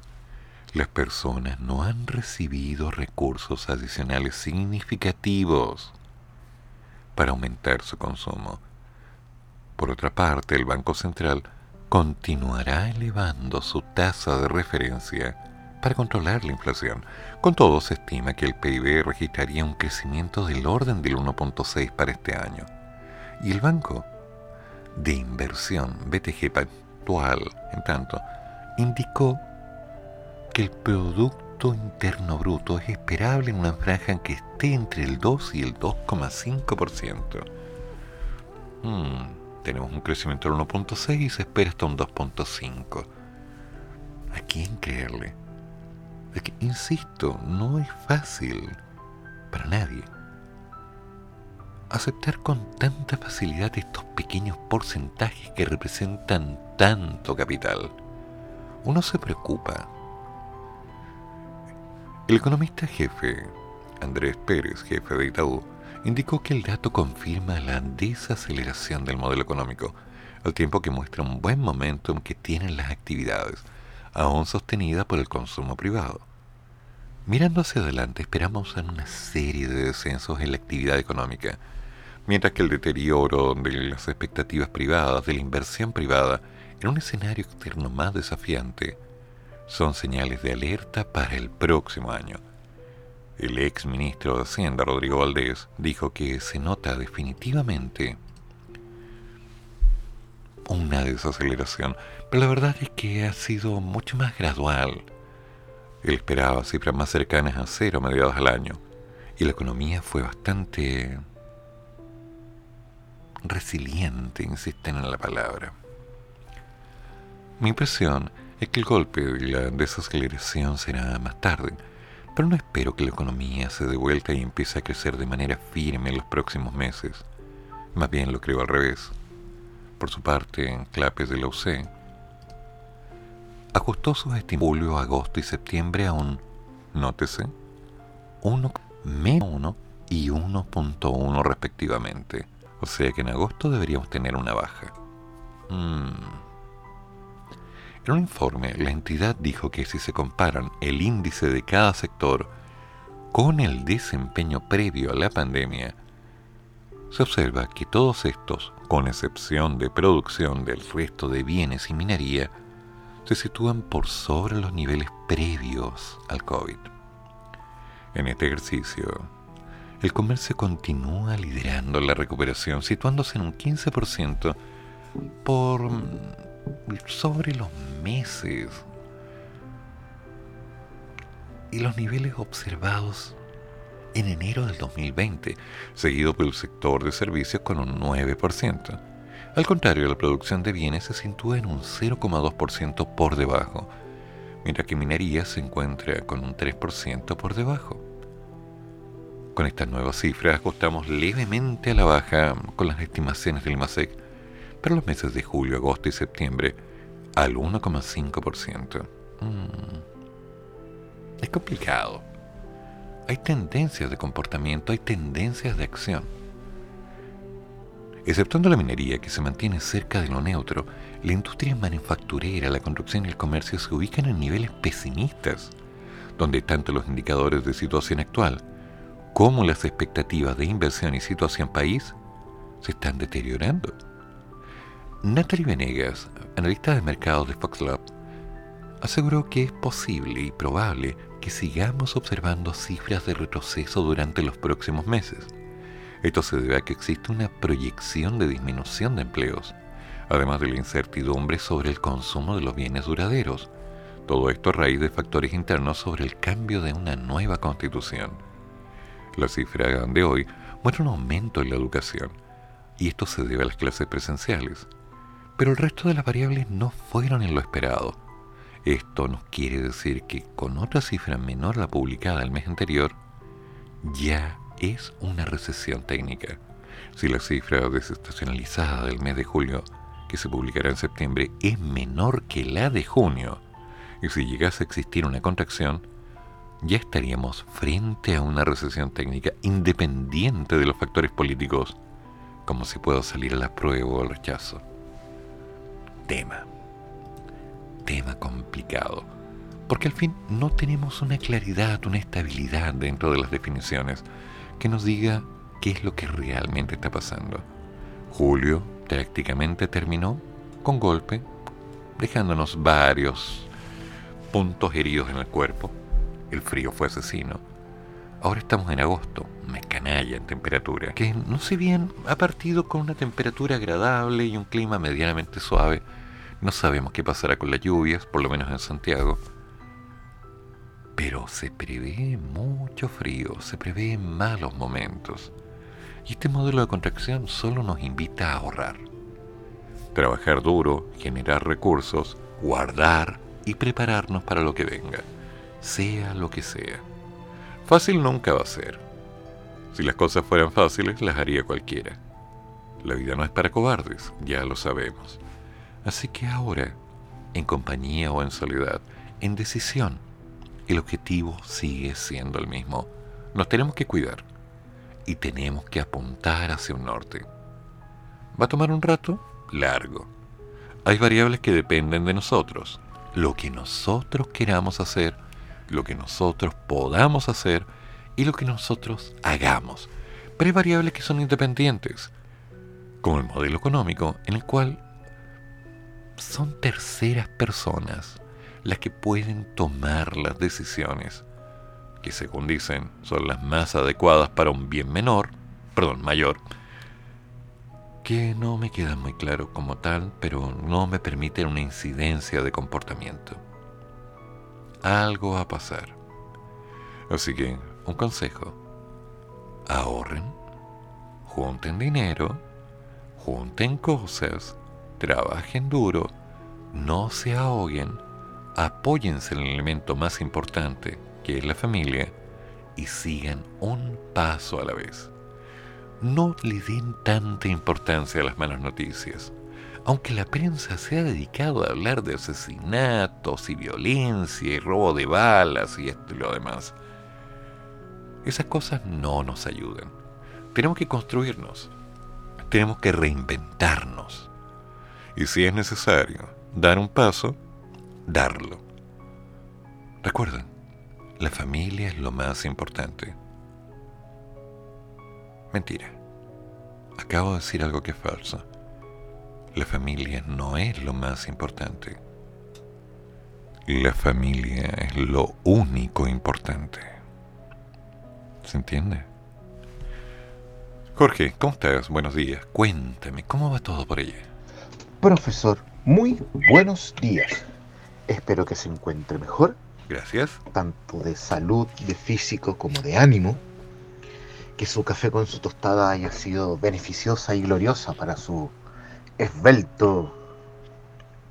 las personas no han recibido recursos adicionales significativos para aumentar su consumo. Por otra parte, el Banco Central continuará elevando su tasa de referencia para controlar la inflación. Con todo, se estima que el PIB registraría un crecimiento del orden del 1.6 para este año. Y el Banco de Inversión BTG Pactual, en tanto, indicó que el Producto Interno Bruto es esperable en una franja que esté entre el 2 y el 2,5%. Hmm tenemos un crecimiento del 1.6 y se espera hasta un 2.5. ¿A quién creerle? Insisto, no es fácil para nadie aceptar con tanta facilidad estos pequeños porcentajes que representan tanto capital. Uno se preocupa. El economista jefe, Andrés Pérez, jefe de Itaú, indicó que el dato confirma la desaceleración del modelo económico, al tiempo que muestra un buen momentum que tienen las actividades, aún sostenida por el consumo privado. Mirando hacia adelante, esperamos una serie de descensos en la actividad económica, mientras que el deterioro de las expectativas privadas, de la inversión privada, en un escenario externo más desafiante, son señales de alerta para el próximo año. El ex ministro de Hacienda, Rodrigo Valdés, dijo que se nota definitivamente una desaceleración, pero la verdad es que ha sido mucho más gradual. Él esperaba cifras más cercanas a cero a mediados del año, y la economía fue bastante resiliente, insisten en la palabra. Mi impresión es que el golpe de la desaceleración será más tarde, pero no espero que la economía se dé vuelta y empiece a crecer de manera firme en los próximos meses. Más bien lo creo al revés. Por su parte, Clapes de la UC ajustó sus estímulos agosto y septiembre a un, nótese, 1, menos 1 y 1.1 respectivamente. O sea que en agosto deberíamos tener una baja. Mmm en un informe, la entidad dijo que si se comparan el índice de cada sector con el desempeño previo a la pandemia, se observa que todos estos, con excepción de producción del resto de bienes y minería, se sitúan por sobre los niveles previos al COVID. En este ejercicio, el comercio continúa liderando la recuperación, situándose en un 15% por sobre los meses y los niveles observados en enero del 2020, seguido por el sector de servicios con un 9%. Al contrario, la producción de bienes se sitúa en un 0,2% por debajo, mientras que minería se encuentra con un 3% por debajo. Con estas nuevas cifras ajustamos levemente a la baja con las estimaciones del MASEC para los meses de julio, agosto y septiembre al 1,5%. Mm. Es complicado. Hay tendencias de comportamiento, hay tendencias de acción. Exceptuando la minería, que se mantiene cerca de lo neutro, la industria manufacturera, la construcción y el comercio se ubican en niveles pesimistas, donde tanto los indicadores de situación actual como las expectativas de inversión y situación país se están deteriorando. Natalie Venegas, analista de mercados de Fox Lab, aseguró que es posible y probable que sigamos observando cifras de retroceso durante los próximos meses. Esto se debe a que existe una proyección de disminución de empleos, además de la incertidumbre sobre el consumo de los bienes duraderos. Todo esto a raíz de factores internos sobre el cambio de una nueva constitución. La cifra de hoy muestra un aumento en la educación, y esto se debe a las clases presenciales. Pero el resto de las variables no fueron en lo esperado. Esto nos quiere decir que con otra cifra menor la publicada el mes anterior, ya es una recesión técnica. Si la cifra desestacionalizada del mes de julio, que se publicará en septiembre, es menor que la de junio, y si llegase a existir una contracción, ya estaríamos frente a una recesión técnica independiente de los factores políticos, como si pueda salir a la prueba o al rechazo. Tema. Tema complicado. Porque al fin no tenemos una claridad, una estabilidad dentro de las definiciones que nos diga qué es lo que realmente está pasando. Julio prácticamente terminó con golpe, dejándonos varios puntos heridos en el cuerpo. El frío fue asesino. Ahora estamos en agosto, me canalla en temperatura, que no sé bien ha partido con una temperatura agradable y un clima medianamente suave. No sabemos qué pasará con las lluvias, por lo menos en Santiago pero se prevé mucho frío, se prevé malos momentos. Y este modelo de contracción solo nos invita a ahorrar. Trabajar duro, generar recursos, guardar y prepararnos para lo que venga, sea lo que sea. Fácil nunca va a ser. Si las cosas fueran fáciles, las haría cualquiera. La vida no es para cobardes, ya lo sabemos. Así que ahora, en compañía o en soledad, en decisión, el objetivo sigue siendo el mismo. Nos tenemos que cuidar y tenemos que apuntar hacia un norte. ¿Va a tomar un rato? Largo. Hay variables que dependen de nosotros. Lo que nosotros queramos hacer, lo que nosotros podamos hacer y lo que nosotros hagamos. Pero hay variables que son independientes, como el modelo económico, en el cual son terceras personas las que pueden tomar las decisiones, que según dicen son las más adecuadas para un bien menor, perdón, mayor, que no me queda muy claro como tal, pero no me permiten una incidencia de comportamiento. Algo va a pasar. Así que, un consejo. Ahorren, junten dinero, junten cosas, trabajen duro, no se ahoguen apóyense en el elemento más importante, que es la familia, y sigan un paso a la vez. No le den tanta importancia a las malas noticias. Aunque la prensa se ha dedicado a hablar de asesinatos y violencia y robo de balas y esto y lo demás, esas cosas no nos ayudan. Tenemos que construirnos. Tenemos que reinventarnos. Y si es necesario dar un paso, darlo. Recuerden, la familia es lo más importante. Mentira. Acabo de decir algo que es falso. La familia no es lo más importante. La familia es lo único importante. ¿Se entiende? Jorge, ¿cómo estás? Buenos días. Cuéntame, ¿cómo va todo por allá? Profesor, muy buenos días. Espero que se encuentre mejor, Gracias. tanto de salud, de físico como de ánimo. Que su café con su tostada haya sido beneficiosa y gloriosa para su esbelto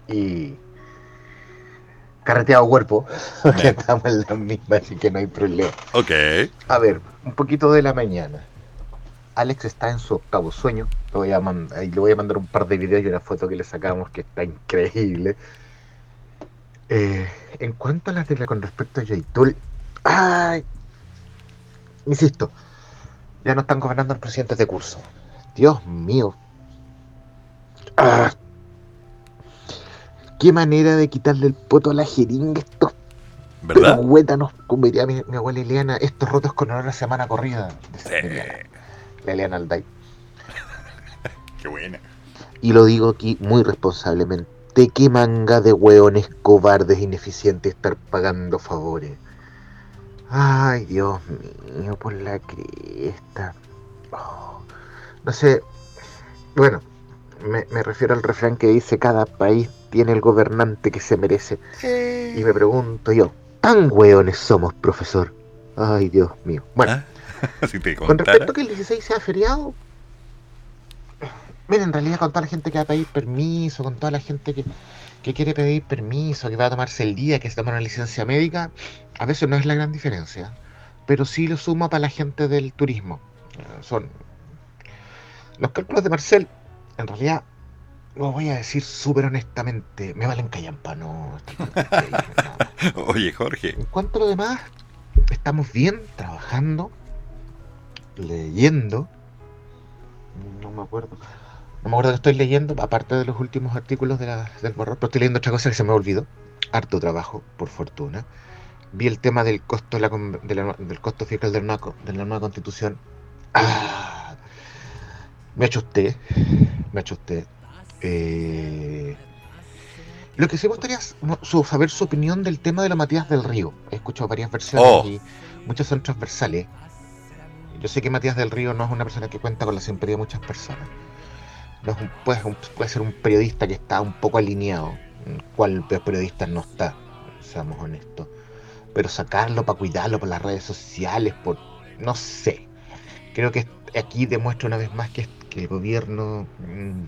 y carreteado cuerpo. [laughs] Estamos en la misma, así que no hay problema. Ok. A ver, un poquito de la mañana. Alex está en su octavo sueño. Le voy a, mandar, le voy a mandar un par de videos y una foto que le sacamos que está increíble. Eh, en cuanto a la tele con respecto a J-Tool, ¡ay! Insisto, ya no están gobernando los presidentes de curso. Dios mío. ¡Ah! Qué manera de quitarle el poto a la jeringa estos ¿Verdad? huétanos, como diría mi, mi abuela Ileana, estos rotos con olor a semana corrida. Sí. La Alday. [laughs] Qué buena. Y lo digo aquí muy responsablemente. ¿Qué manga de hueones cobardes ineficientes estar pagando favores? Ay, Dios mío, por la cresta. Oh, no sé. Bueno, me, me refiero al refrán que dice cada país tiene el gobernante que se merece. Y me pregunto yo, ¿tan hueones somos, profesor? Ay, Dios mío. Bueno, Ah, [laughs] si te con contara. respecto a que el 16 sea feriado, miren, en realidad con toda la gente que va a pedir permiso, con toda la gente que, que quiere pedir permiso, que va a tomarse el día, que se toma una licencia médica, a veces no es la gran diferencia, pero sí lo suma para la gente del turismo. Eh, Son los cálculos de Marcel, en realidad, lo voy a decir súper honestamente, me valen callampa, no. [laughs] Oye, Jorge. En cuanto a lo demás, estamos bien trabajando, leyendo. No me acuerdo. No me acuerdo que estoy leyendo, aparte de los últimos artículos de la- del borrador, pero estoy leyendo otra cosa que se me olvidó. Harto trabajo, por fortuna. Vi el tema del costo, de la de la- del costo fiscal de la, de la nueva constitución. Ah, me ha hecho usted. Me ha hecho usted. Eh, lo que sí me gustaría es mo- su- saber su opinión del tema de la Matías del Río. He escuchado varias versiones Oh. y muchas son transversales. Yo sé que Matías del Río no es una persona que cuenta con la simpatia de muchas personas. No es un- puede, un- puede ser un periodista que está un poco alineado. ¿Cuál pe- periodista no está? Seamos honestos. Pero sacarlo para cuidarlo por las redes sociales, por. No sé. Creo que aquí demuestra una vez más que, que el gobierno mm,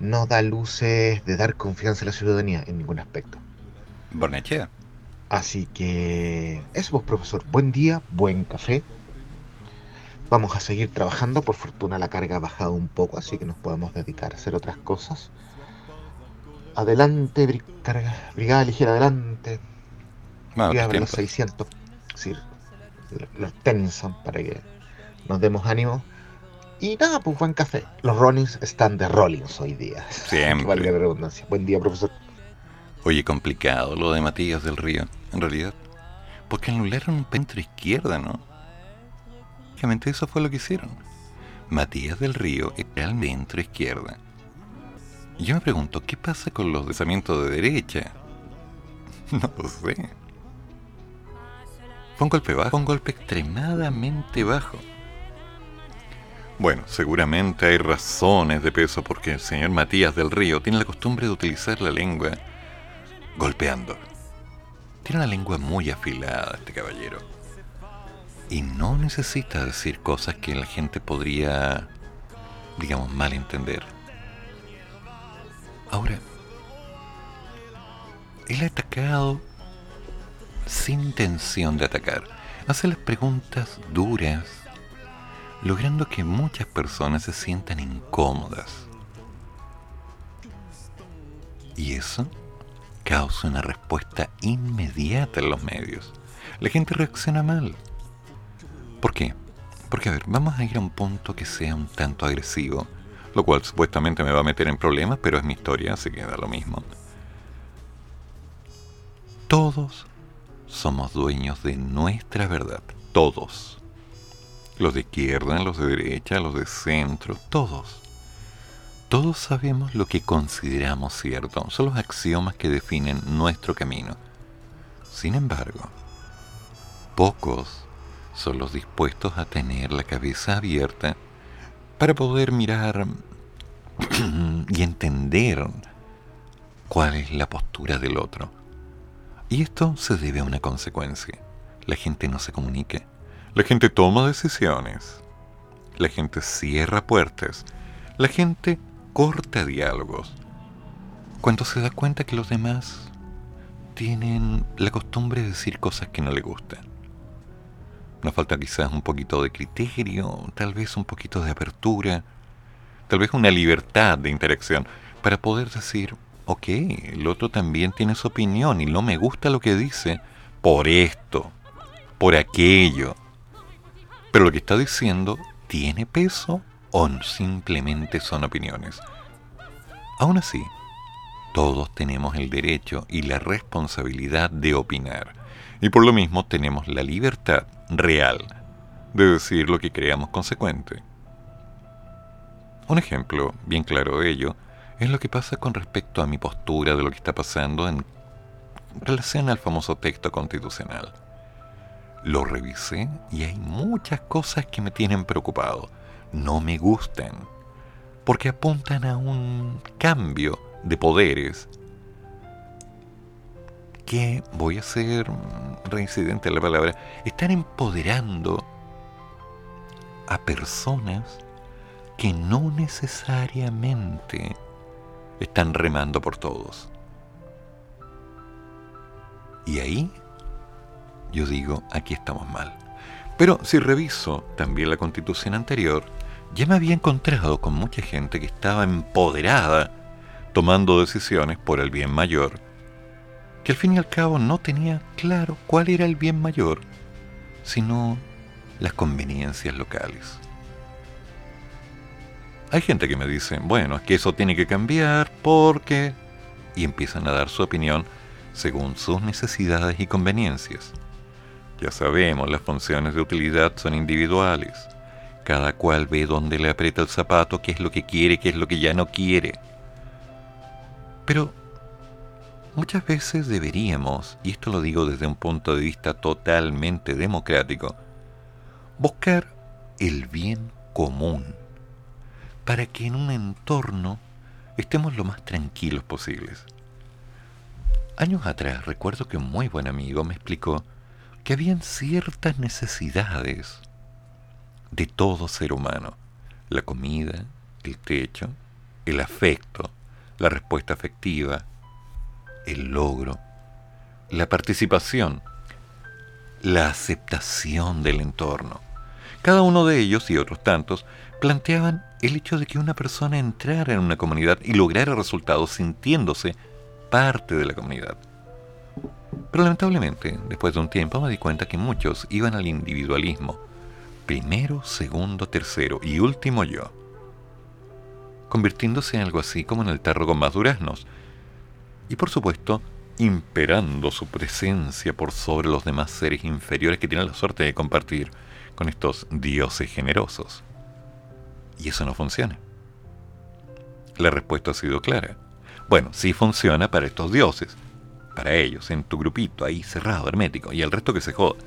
no da luces de dar confianza a la ciudadanía en ningún aspecto. Bornechea. Así que eso pues profesor, buen día, buen café. Vamos a seguir trabajando, por fortuna la carga ha bajado un poco, así que nos podemos dedicar a hacer otras cosas. Adelante, carga- brigada ligera, adelante. Bueno, otros abre los tiempos. 600, sí, los Tennyson para que nos demos ánimo. Y nada, pues buen café. Los Rollins están de Rollins hoy día. [laughs] Siempre. Valga la redundancia. Buen día, profesor. Oye, complicado lo de Matías del Río, en realidad. Porque anularon un centro izquierda, ¿no? Realmente eso fue lo que hicieron. Matías del Río era el centro izquierda. Yo me pregunto, ¿qué pasa con los pensamientos de derecha? [laughs] No lo sé. Fue un golpe bajo, fue un golpe extremadamente bajo. Bueno, seguramente hay razones de peso porque el señor Matías del Río tiene la costumbre de utilizar la lengua golpeando. Tiene una lengua muy afilada este caballero. Y no necesita decir cosas que la gente podría, digamos, malentender. Ahora, él ha atacado sin intención de atacar. Hace las preguntas duras, logrando que muchas personas se sientan incómodas. Y eso causa una respuesta inmediata en los medios. La gente reacciona mal. ¿Por qué? Porque, a ver, vamos a ir a un punto que sea un tanto agresivo, lo cual supuestamente me va a meter en problemas, pero es mi historia, así que da lo mismo. Todos somos dueños de nuestra verdad, todos. Los de izquierda, los de derecha, los de centro, todos. Todos sabemos lo que consideramos cierto, son los axiomas que definen nuestro camino. Sin embargo, pocos son los dispuestos a tener la cabeza abierta para poder mirar [clears throat] y entender cuál es la postura del otro. Y esto se debe a una consecuencia. La gente no se comunica. La gente toma decisiones. La gente cierra puertas. La gente corta diálogos. Cuando se da cuenta que los demás tienen la costumbre de decir cosas que no le gustan. Nos falta quizás un poquito de criterio, tal vez un poquito de apertura, tal vez una libertad de interacción para poder decir, ok, el otro también tiene su opinión y no me gusta lo que dice por esto, por aquello. Pero lo que está diciendo tiene peso o simplemente son opiniones. Aún así, todos tenemos el derecho y la responsabilidad de opinar. Y por lo mismo tenemos la libertad real de decir lo que creamos consecuente. Un ejemplo bien claro de ello es lo que pasa con respecto a mi postura de lo que está pasando en relación al famoso texto constitucional. Lo revisé y hay muchas cosas que me tienen preocupado. No me gustan. Porque apuntan a un cambio de poderes que, voy a ser reincidente a la palabra, están empoderando a personas que no necesariamente están remando por todos. Y ahí yo digo, aquí estamos mal. Pero si reviso también la constitución anterior, ya me había encontrado con mucha gente que estaba empoderada tomando decisiones por el bien mayor, que al fin y al cabo no tenía claro cuál era el bien mayor, sino las conveniencias locales. Hay gente que me dice, bueno, es que eso tiene que cambiar porque... y empiezan a dar su opinión según sus necesidades y conveniencias. Ya sabemos, las funciones de utilidad son individuales. Cada cual ve dónde le aprieta el zapato, qué es lo que quiere, qué es lo que ya no quiere. Pero muchas veces deberíamos, y esto lo digo desde un punto de vista totalmente democrático, buscar el bien común para que en un entorno estemos lo más tranquilos posibles. Años atrás recuerdo que un muy buen amigo me explicó que habían ciertas necesidades de todo ser humano. La comida, el techo, el afecto, la respuesta afectiva, el logro, la participación, la aceptación del entorno. Cada uno de ellos y otros tantos planteaban el hecho de que una persona entrara en una comunidad y lograra resultados sintiéndose parte de la comunidad. Pero lamentablemente, después de un tiempo me di cuenta que muchos iban al individualismo. Primero, segundo, tercero y último yo. Convirtiéndose en algo así como en el tarro con más duraznos. Y por supuesto, imperando su presencia por sobre los demás seres inferiores que tienen la suerte de compartir con estos dioses generosos. Y eso no funciona. La respuesta ha sido clara. Bueno, sí funciona para estos dioses, para ellos, en tu grupito ahí cerrado, hermético, y el resto que se jode.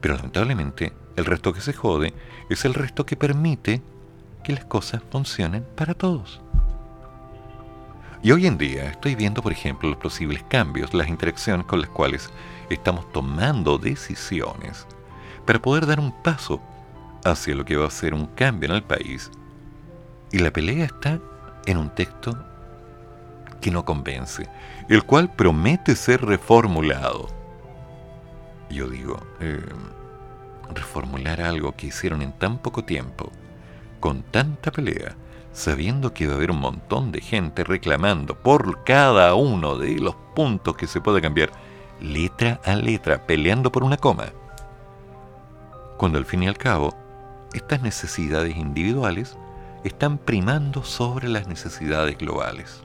Pero lamentablemente, el resto que se jode es el resto que permite que las cosas funcionen para todos. Y hoy en día estoy viendo, por ejemplo, los posibles cambios, las interacciones con las cuales estamos tomando decisiones para poder dar un paso hacia lo que va a ser un cambio en el país. Y la pelea está en un texto que no convence, el cual promete ser reformulado. Yo digo, eh, reformular algo que hicieron en tan poco tiempo, con tanta pelea, sabiendo que va a haber un montón de gente reclamando por cada uno de los puntos que se puede cambiar, letra a letra, peleando por una coma. Cuando al fin y al cabo, estas necesidades individuales están primando sobre las necesidades globales.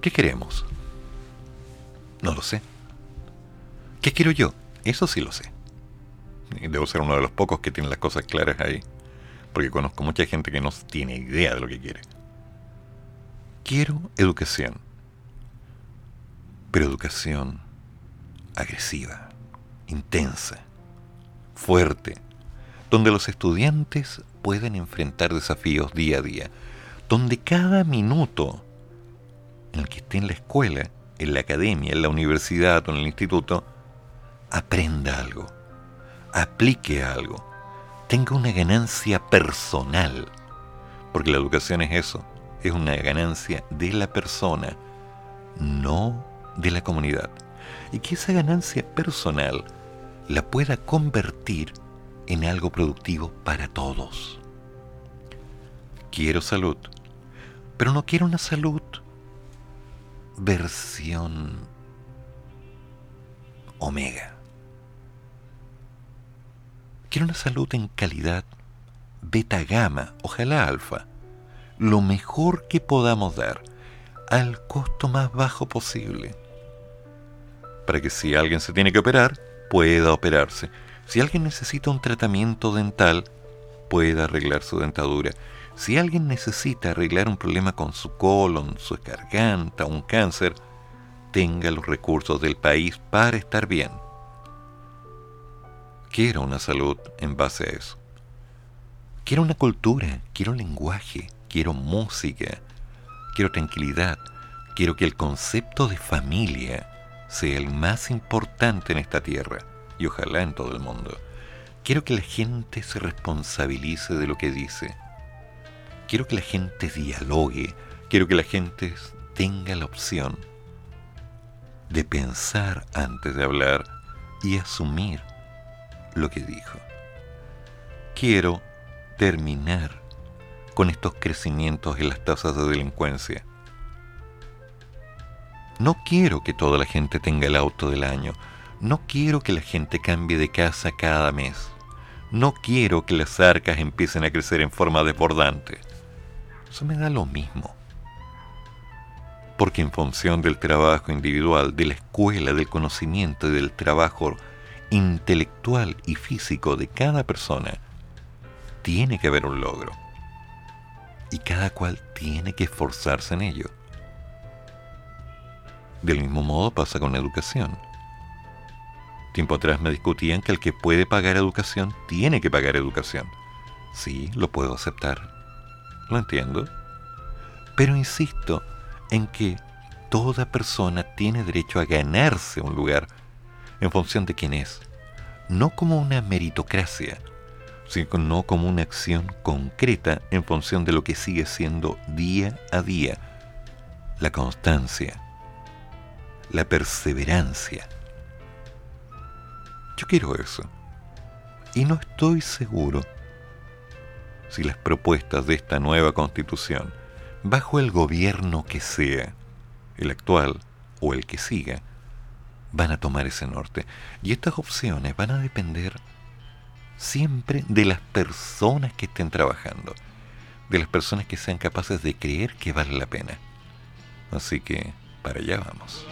¿Qué queremos? No lo sé. ¿Qué quiero yo? Eso sí lo sé. Debo ser uno de los pocos que tiene las cosas claras ahí. Porque conozco mucha gente que no tiene idea de lo que quiere. Quiero educación. Pero educación agresiva, intensa, fuerte, donde los estudiantes pueden enfrentar desafíos día a día, donde cada minuto en el que esté en la escuela, en la academia, en la universidad o en el instituto, aprenda algo, aplique algo, tenga una ganancia personal, porque la educación es eso, es una ganancia de la persona, no de la comunidad, y que esa ganancia personal la pueda convertir en algo productivo para todos. Quiero salud, pero no quiero una salud versión omega. Quiero una salud en calidad beta gamma, ojalá alfa, lo mejor que podamos dar al costo más bajo posible. Para que si alguien se tiene que operar, pueda operarse. Si alguien necesita un tratamiento dental, pueda arreglar su dentadura. Si alguien necesita arreglar un problema con su colon, su garganta, un cáncer, tenga los recursos del país para estar bien. Quiero una salud en base a eso. Quiero una cultura, quiero lenguaje, quiero música, quiero tranquilidad, quiero que el concepto de familia sea el más importante en esta tierra y ojalá en todo el mundo. Quiero que la gente se responsabilice de lo que dice. Quiero que la gente dialogue. Quiero que la gente tenga la opción de pensar antes de hablar y asumir lo que dijo. Quiero terminar con estos crecimientos en las tasas de delincuencia. No quiero que toda la gente tenga el auto del año. No quiero que la gente cambie de casa cada mes. No quiero que las arcas empiecen a crecer en forma desbordante. Eso me da lo mismo. Porque en función del trabajo individual, de la escuela, del conocimiento y del trabajo intelectual y físico de cada persona, tiene que haber un logro. Y cada cual tiene que esforzarse en ello. Del mismo modo pasa con la educación. Tiempo atrás me discutían que el que puede pagar educación tiene que pagar educación. Sí, lo puedo aceptar. Lo entiendo. Pero insisto en que toda persona tiene derecho a ganarse un lugar en función de quién es. No como una meritocracia, sino como una acción concreta en función de lo que sigue siendo día a día la constancia, la perseverancia. Yo quiero eso. Y no estoy seguro si las propuestas de esta nueva constitución, bajo el gobierno que sea, el actual o el que siga, van a tomar ese norte. Y estas opciones van a depender siempre de las personas que estén trabajando, de las personas que sean capaces de creer que vale la pena. Así que para allá vamos.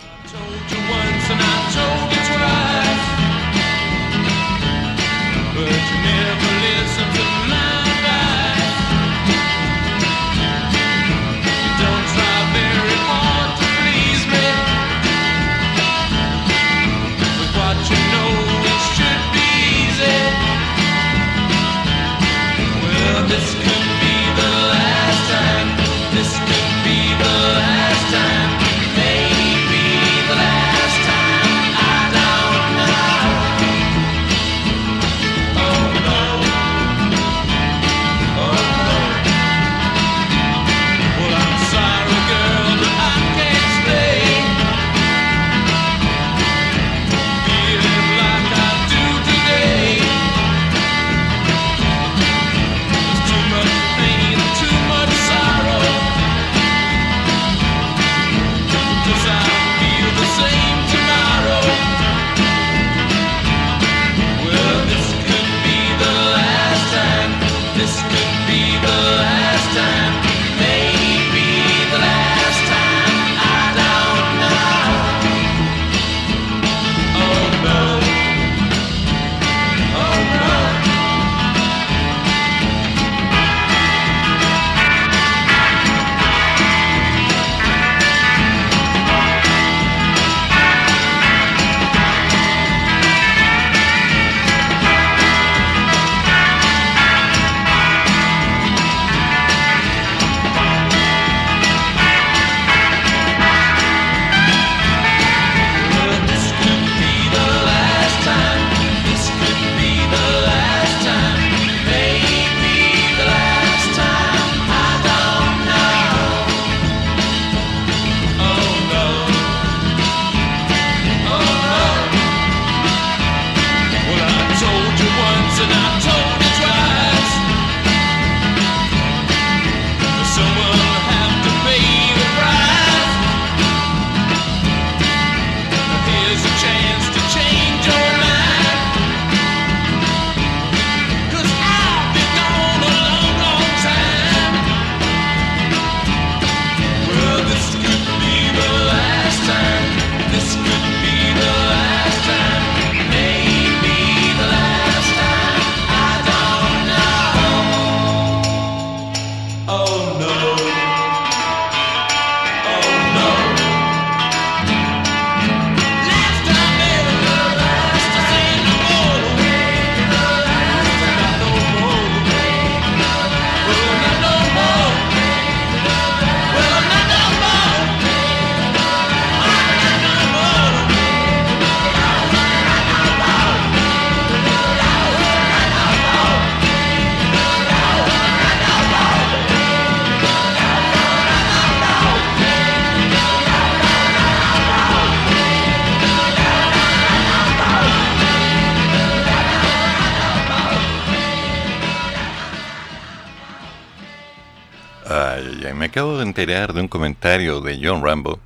Acabo de enterar de un comentario de John Rambo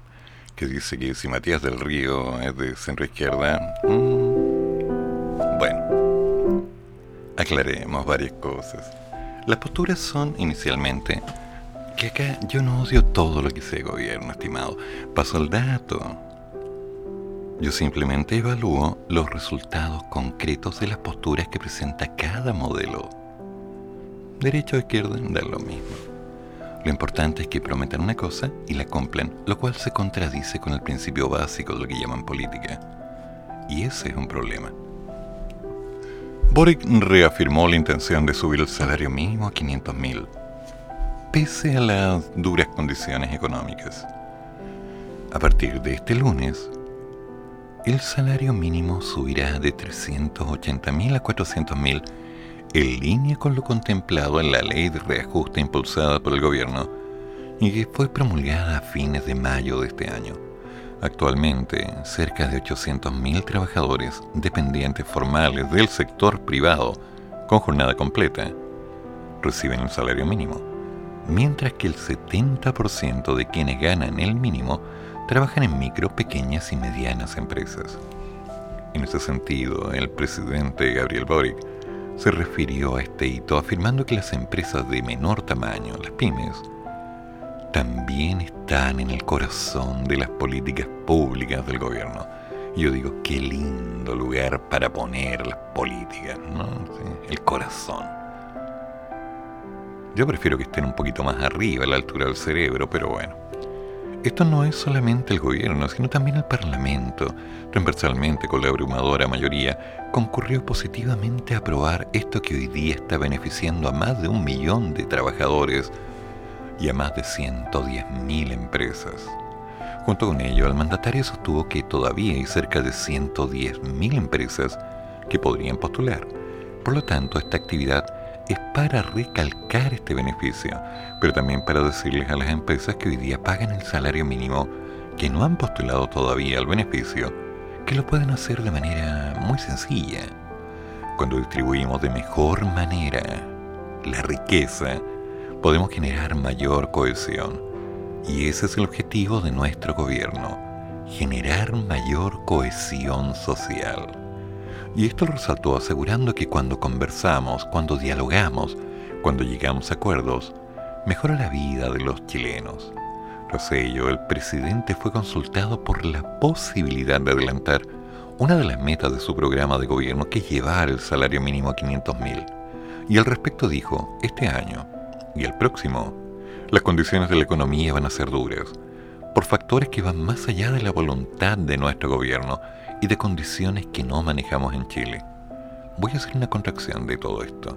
que dice que si Matías del Río es de centro izquierda, mm, bueno, aclaremos varias cosas. Las posturas son inicialmente que acá yo no odio todo lo que sea gobierno, estimado. Paso el dato. Yo simplemente evalúo los resultados concretos de las posturas que presenta cada modelo. Derecha o izquierda, da lo mismo. Lo importante es que prometan una cosa y la cumplen, lo cual se contradice con el principio básico de lo que llaman política. Y ese es un problema. Boric reafirmó la intención de subir el salario mínimo a 500.000, pese a las duras condiciones económicas. A partir de este lunes, el salario mínimo subirá de 380.000 a 400.000 en línea con lo contemplado en la ley de reajuste impulsada por el gobierno y que fue promulgada a fines de mayo de este año. Actualmente, cerca de 800.000 trabajadores dependientes formales del sector privado con jornada completa reciben el salario mínimo, mientras que el 70% de quienes ganan el mínimo trabajan en micro, pequeñas y medianas empresas. En ese sentido, el presidente Gabriel Boric se refirió a este hito afirmando que las empresas de menor tamaño, las pymes, también están en el corazón de las políticas públicas del gobierno. Yo digo, qué lindo lugar para poner las políticas, ¿no? el corazón. Yo prefiero que estén un poquito más arriba, a la altura del cerebro, pero bueno. Esto no es solamente el gobierno, sino también el Parlamento, transversalmente con la abrumadora mayoría, concurrió positivamente a aprobar esto que hoy día está beneficiando a más de un millón de trabajadores y a más de 110.000 empresas. Junto con ello, el mandatario sostuvo que todavía hay cerca de 110.000 empresas que podrían postular. Por lo tanto, esta actividad es para recalcar este beneficio, pero también para decirles a las empresas que hoy día pagan el salario mínimo que no han postulado todavía al beneficio, que lo pueden hacer de manera muy sencilla. Cuando distribuimos de mejor manera la riqueza, podemos generar mayor cohesión. Y ese es el objetivo de nuestro gobierno, generar mayor cohesión social. Y esto lo resaltó asegurando que cuando conversamos, cuando dialogamos, cuando llegamos a acuerdos, mejora la vida de los chilenos. Tras ello, el presidente fue consultado por la posibilidad de adelantar una de las metas de su programa de gobierno que es llevar el salario mínimo a 500 mil. Y al respecto dijo, este año y el próximo, las condiciones de la economía van a ser duras, por factores que van más allá de la voluntad de nuestro gobierno y de condiciones que no manejamos en Chile. Voy a hacer una contracción de todo esto.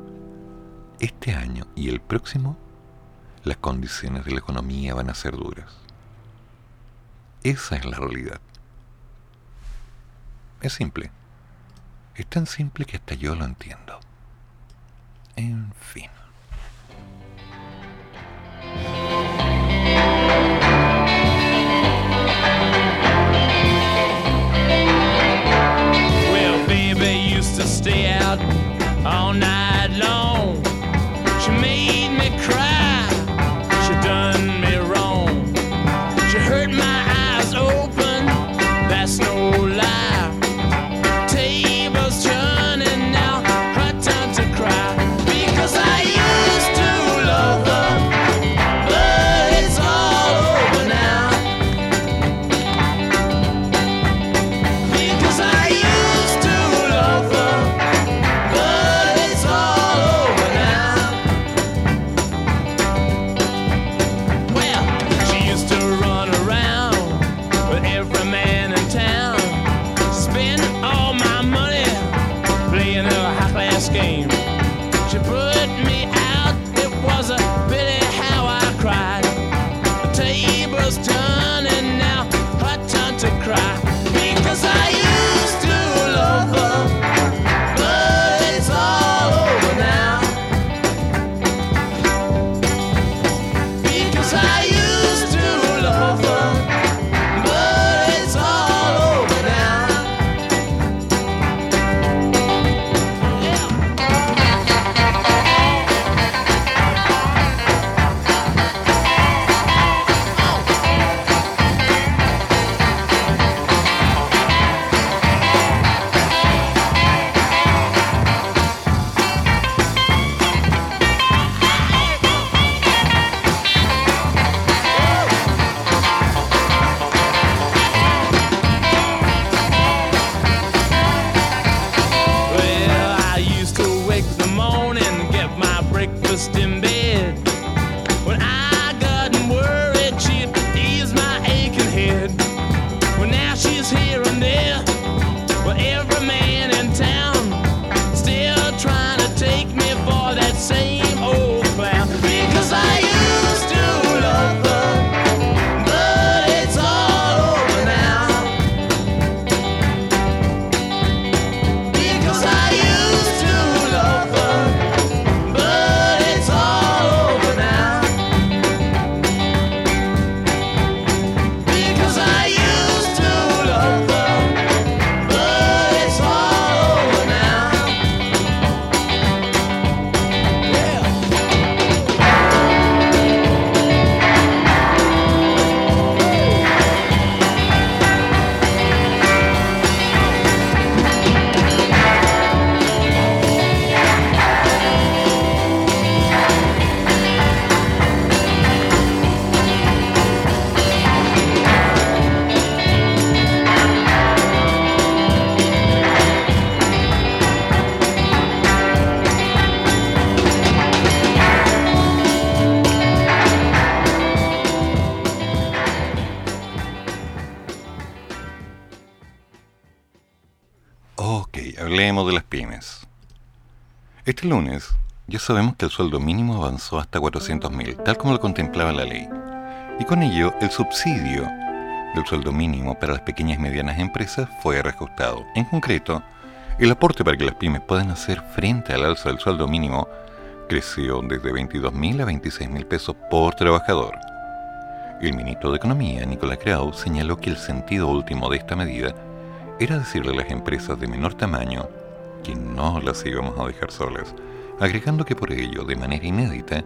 Este año y el próximo, las condiciones de la economía van a ser duras. Esa es la realidad. Es simple. Es tan simple que hasta yo lo entiendo. En fin. Baby used to stay out all night long. She made Este lunes ya sabemos que el sueldo mínimo avanzó hasta 400.000, tal como lo contemplaba la ley. Y con ello, el subsidio del sueldo mínimo para las pequeñas y medianas empresas fue reajustado. En concreto, el aporte para que las pymes puedan hacer frente al alza del sueldo mínimo creció desde 22.000 a 26.000 pesos por trabajador. El ministro de Economía, Nicolás Grau, señaló que el sentido último de esta medida era decirle a las empresas de menor tamaño que no las íbamos a dejar solas, agregando que por ello, de manera inédita,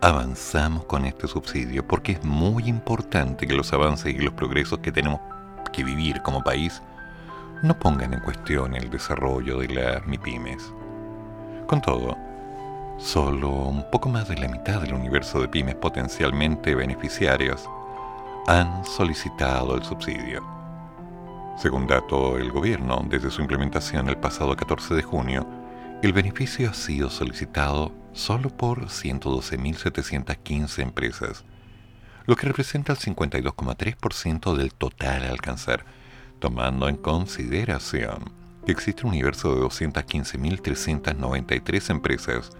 avanzamos con este subsidio porque es muy importante que los avances y los progresos que tenemos que vivir como país no pongan en cuestión el desarrollo de las MIPIMES. Con todo, solo un poco más de la mitad del universo de pymes potencialmente beneficiarios han solicitado el subsidio. Según dato del gobierno, desde su implementación el pasado 14 de junio, el beneficio ha sido solicitado solo por 112.715 empresas, lo que representa el 52,3% del total a alcanzar, tomando en consideración que existe un universo de 215.393 empresas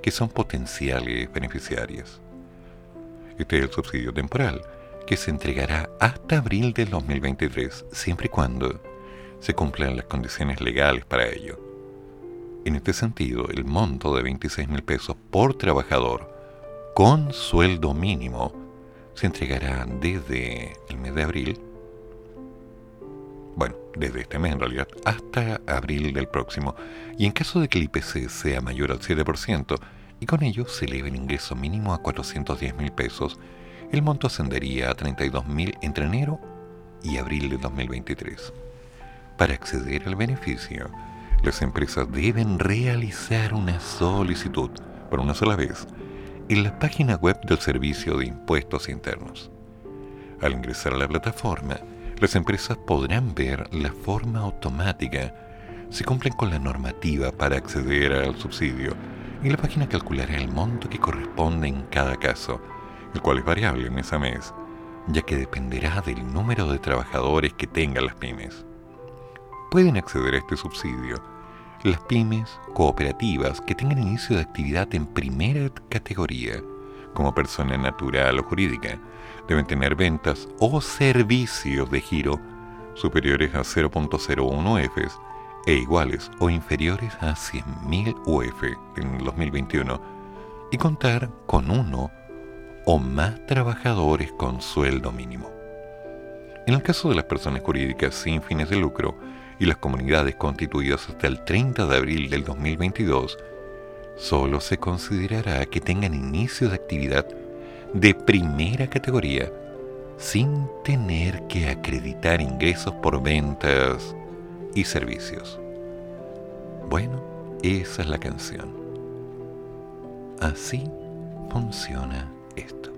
que son potenciales beneficiarias. Este es el subsidio temporal, que se entregará hasta abril del 2023, siempre y cuando se cumplan las condiciones legales para ello. En este sentido, el monto de 26 mil pesos por trabajador con sueldo mínimo se entregará desde el mes de abril, bueno, desde este mes en realidad, hasta abril del próximo, y en caso de que el IPC sea mayor al 7%, y con ello se eleve el ingreso mínimo a 410 mil pesos, el monto ascendería a 32 mil entre enero y abril de 2023. Para acceder al beneficio, las empresas deben realizar una solicitud por una sola vez en la página web del Servicio de Impuestos Internos. Al ingresar a la plataforma, las empresas podrán ver la forma automática si cumplen con la normativa para acceder al subsidio y la página calculará el monto que corresponde en cada caso, el cual es variable mes a mes, ya que dependerá del número de trabajadores que tengan las pymes. Pueden acceder a este subsidio las pymes cooperativas que tengan inicio de actividad en primera categoría, como persona natural o jurídica, deben tener ventas o servicios de giro superiores a 0.01 UFs e iguales o inferiores a 100.000 UF en 2021 y contar con uno o más trabajadores con sueldo mínimo. En el caso de las personas jurídicas sin fines de lucro y las comunidades constituidas hasta el 30 de abril del 2022, solo se considerará que tengan inicio de actividad de primera categoría sin tener que acreditar ingresos por ventas y servicios. Bueno, esa es la canción. Así funciona esto.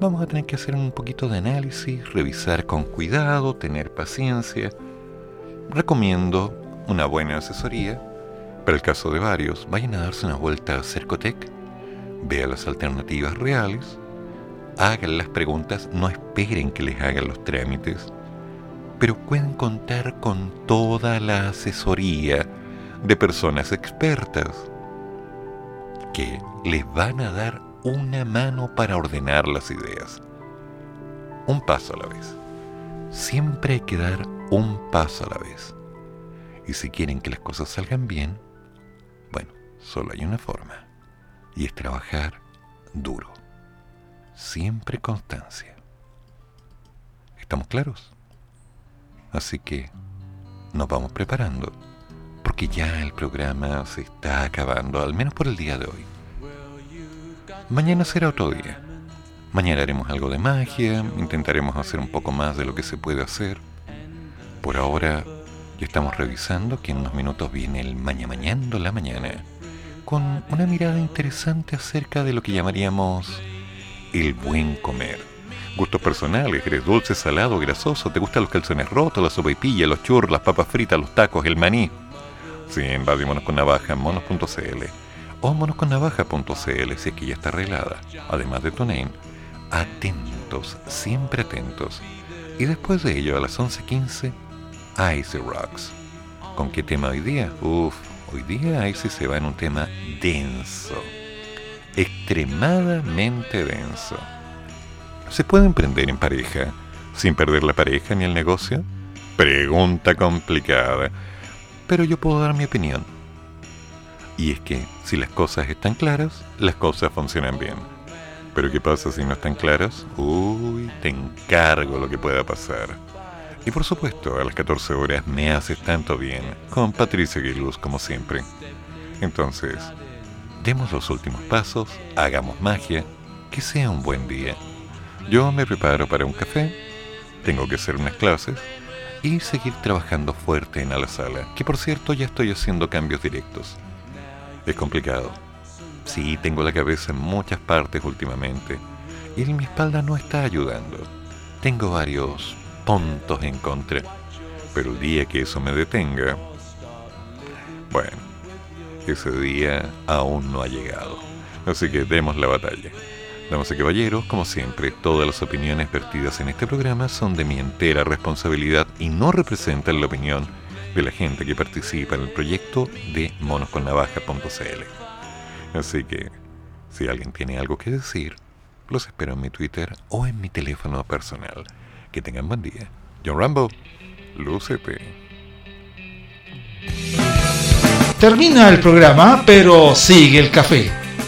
Vamos a tener que hacer un poquito de análisis, revisar con cuidado, tener paciencia. Recomiendo una buena asesoría. Para el caso de varios, vayan a darse una vuelta a Cercotec, vean las alternativas reales, hagan las preguntas, no esperen que les hagan los trámites, pero pueden contar con toda la asesoría de personas expertas que les van a dar una mano para ordenar las ideas. Un paso a la vez. Siempre hay que dar un paso a la vez. Y si quieren que las cosas salgan bien, bueno, solo hay una forma. Y es trabajar duro. Siempre constancia. ¿Estamos claros? Así que nos vamos preparando, porque ya el programa se está acabando, al menos por el día de hoy. Mañana será otro día. Mañana haremos algo de magia, intentaremos hacer un poco más de lo que se puede hacer. Por ahora ya estamos revisando que en unos minutos viene el Maña Mañando la Mañana, con una mirada interesante acerca de lo que llamaríamos el buen comer. Gustos personales, eres dulce, salado, grasoso, te gustan los calzones rotos, la sopa y pilla, los churros, las papas fritas, los tacos, el maní. Sí, en con Navaja, monos.cl o monosconnavaja.cl si aquí ya está arreglada, además de tu name. Atentos, siempre atentos. Y después de ello, a las 11.15, Icy Rocks. ¿Con qué tema hoy día? Uf, hoy día Icy se va en un tema denso. Extremadamente denso. ¿Se puede emprender en pareja sin perder la pareja ni el negocio? Pregunta complicada. Pero yo puedo dar mi opinión. Y es que si las cosas están claras, las cosas funcionan bien. Pero ¿qué pasa si no están claras? Uy, te encargo lo que pueda pasar. Y por supuesto, a las 14 horas me haces tanto bien con Patricia Guiluz como siempre. Entonces, demos los últimos pasos, hagamos magia, que sea un buen día. Yo me preparo para un café, tengo que hacer unas clases y seguir trabajando fuerte en la sala, que por cierto ya estoy haciendo cambios directos. Es complicado. Sí, tengo la cabeza en muchas partes últimamente y mi espalda no está ayudando. Tengo varios puntos en contra, pero el día que eso me detenga, bueno, ese día aún no ha llegado. Así que demos la batalla. Damas y caballeros, como siempre, todas las opiniones vertidas en este programa son de mi entera responsabilidad y no representan la opinión de la gente que participa en el proyecto de monosconnavaja.cl. Así que, si alguien tiene algo que decir, los espero en mi Twitter o en mi teléfono personal. Que tengan buen día. John Rambo, lúcete. Termina el programa, pero sigue el café.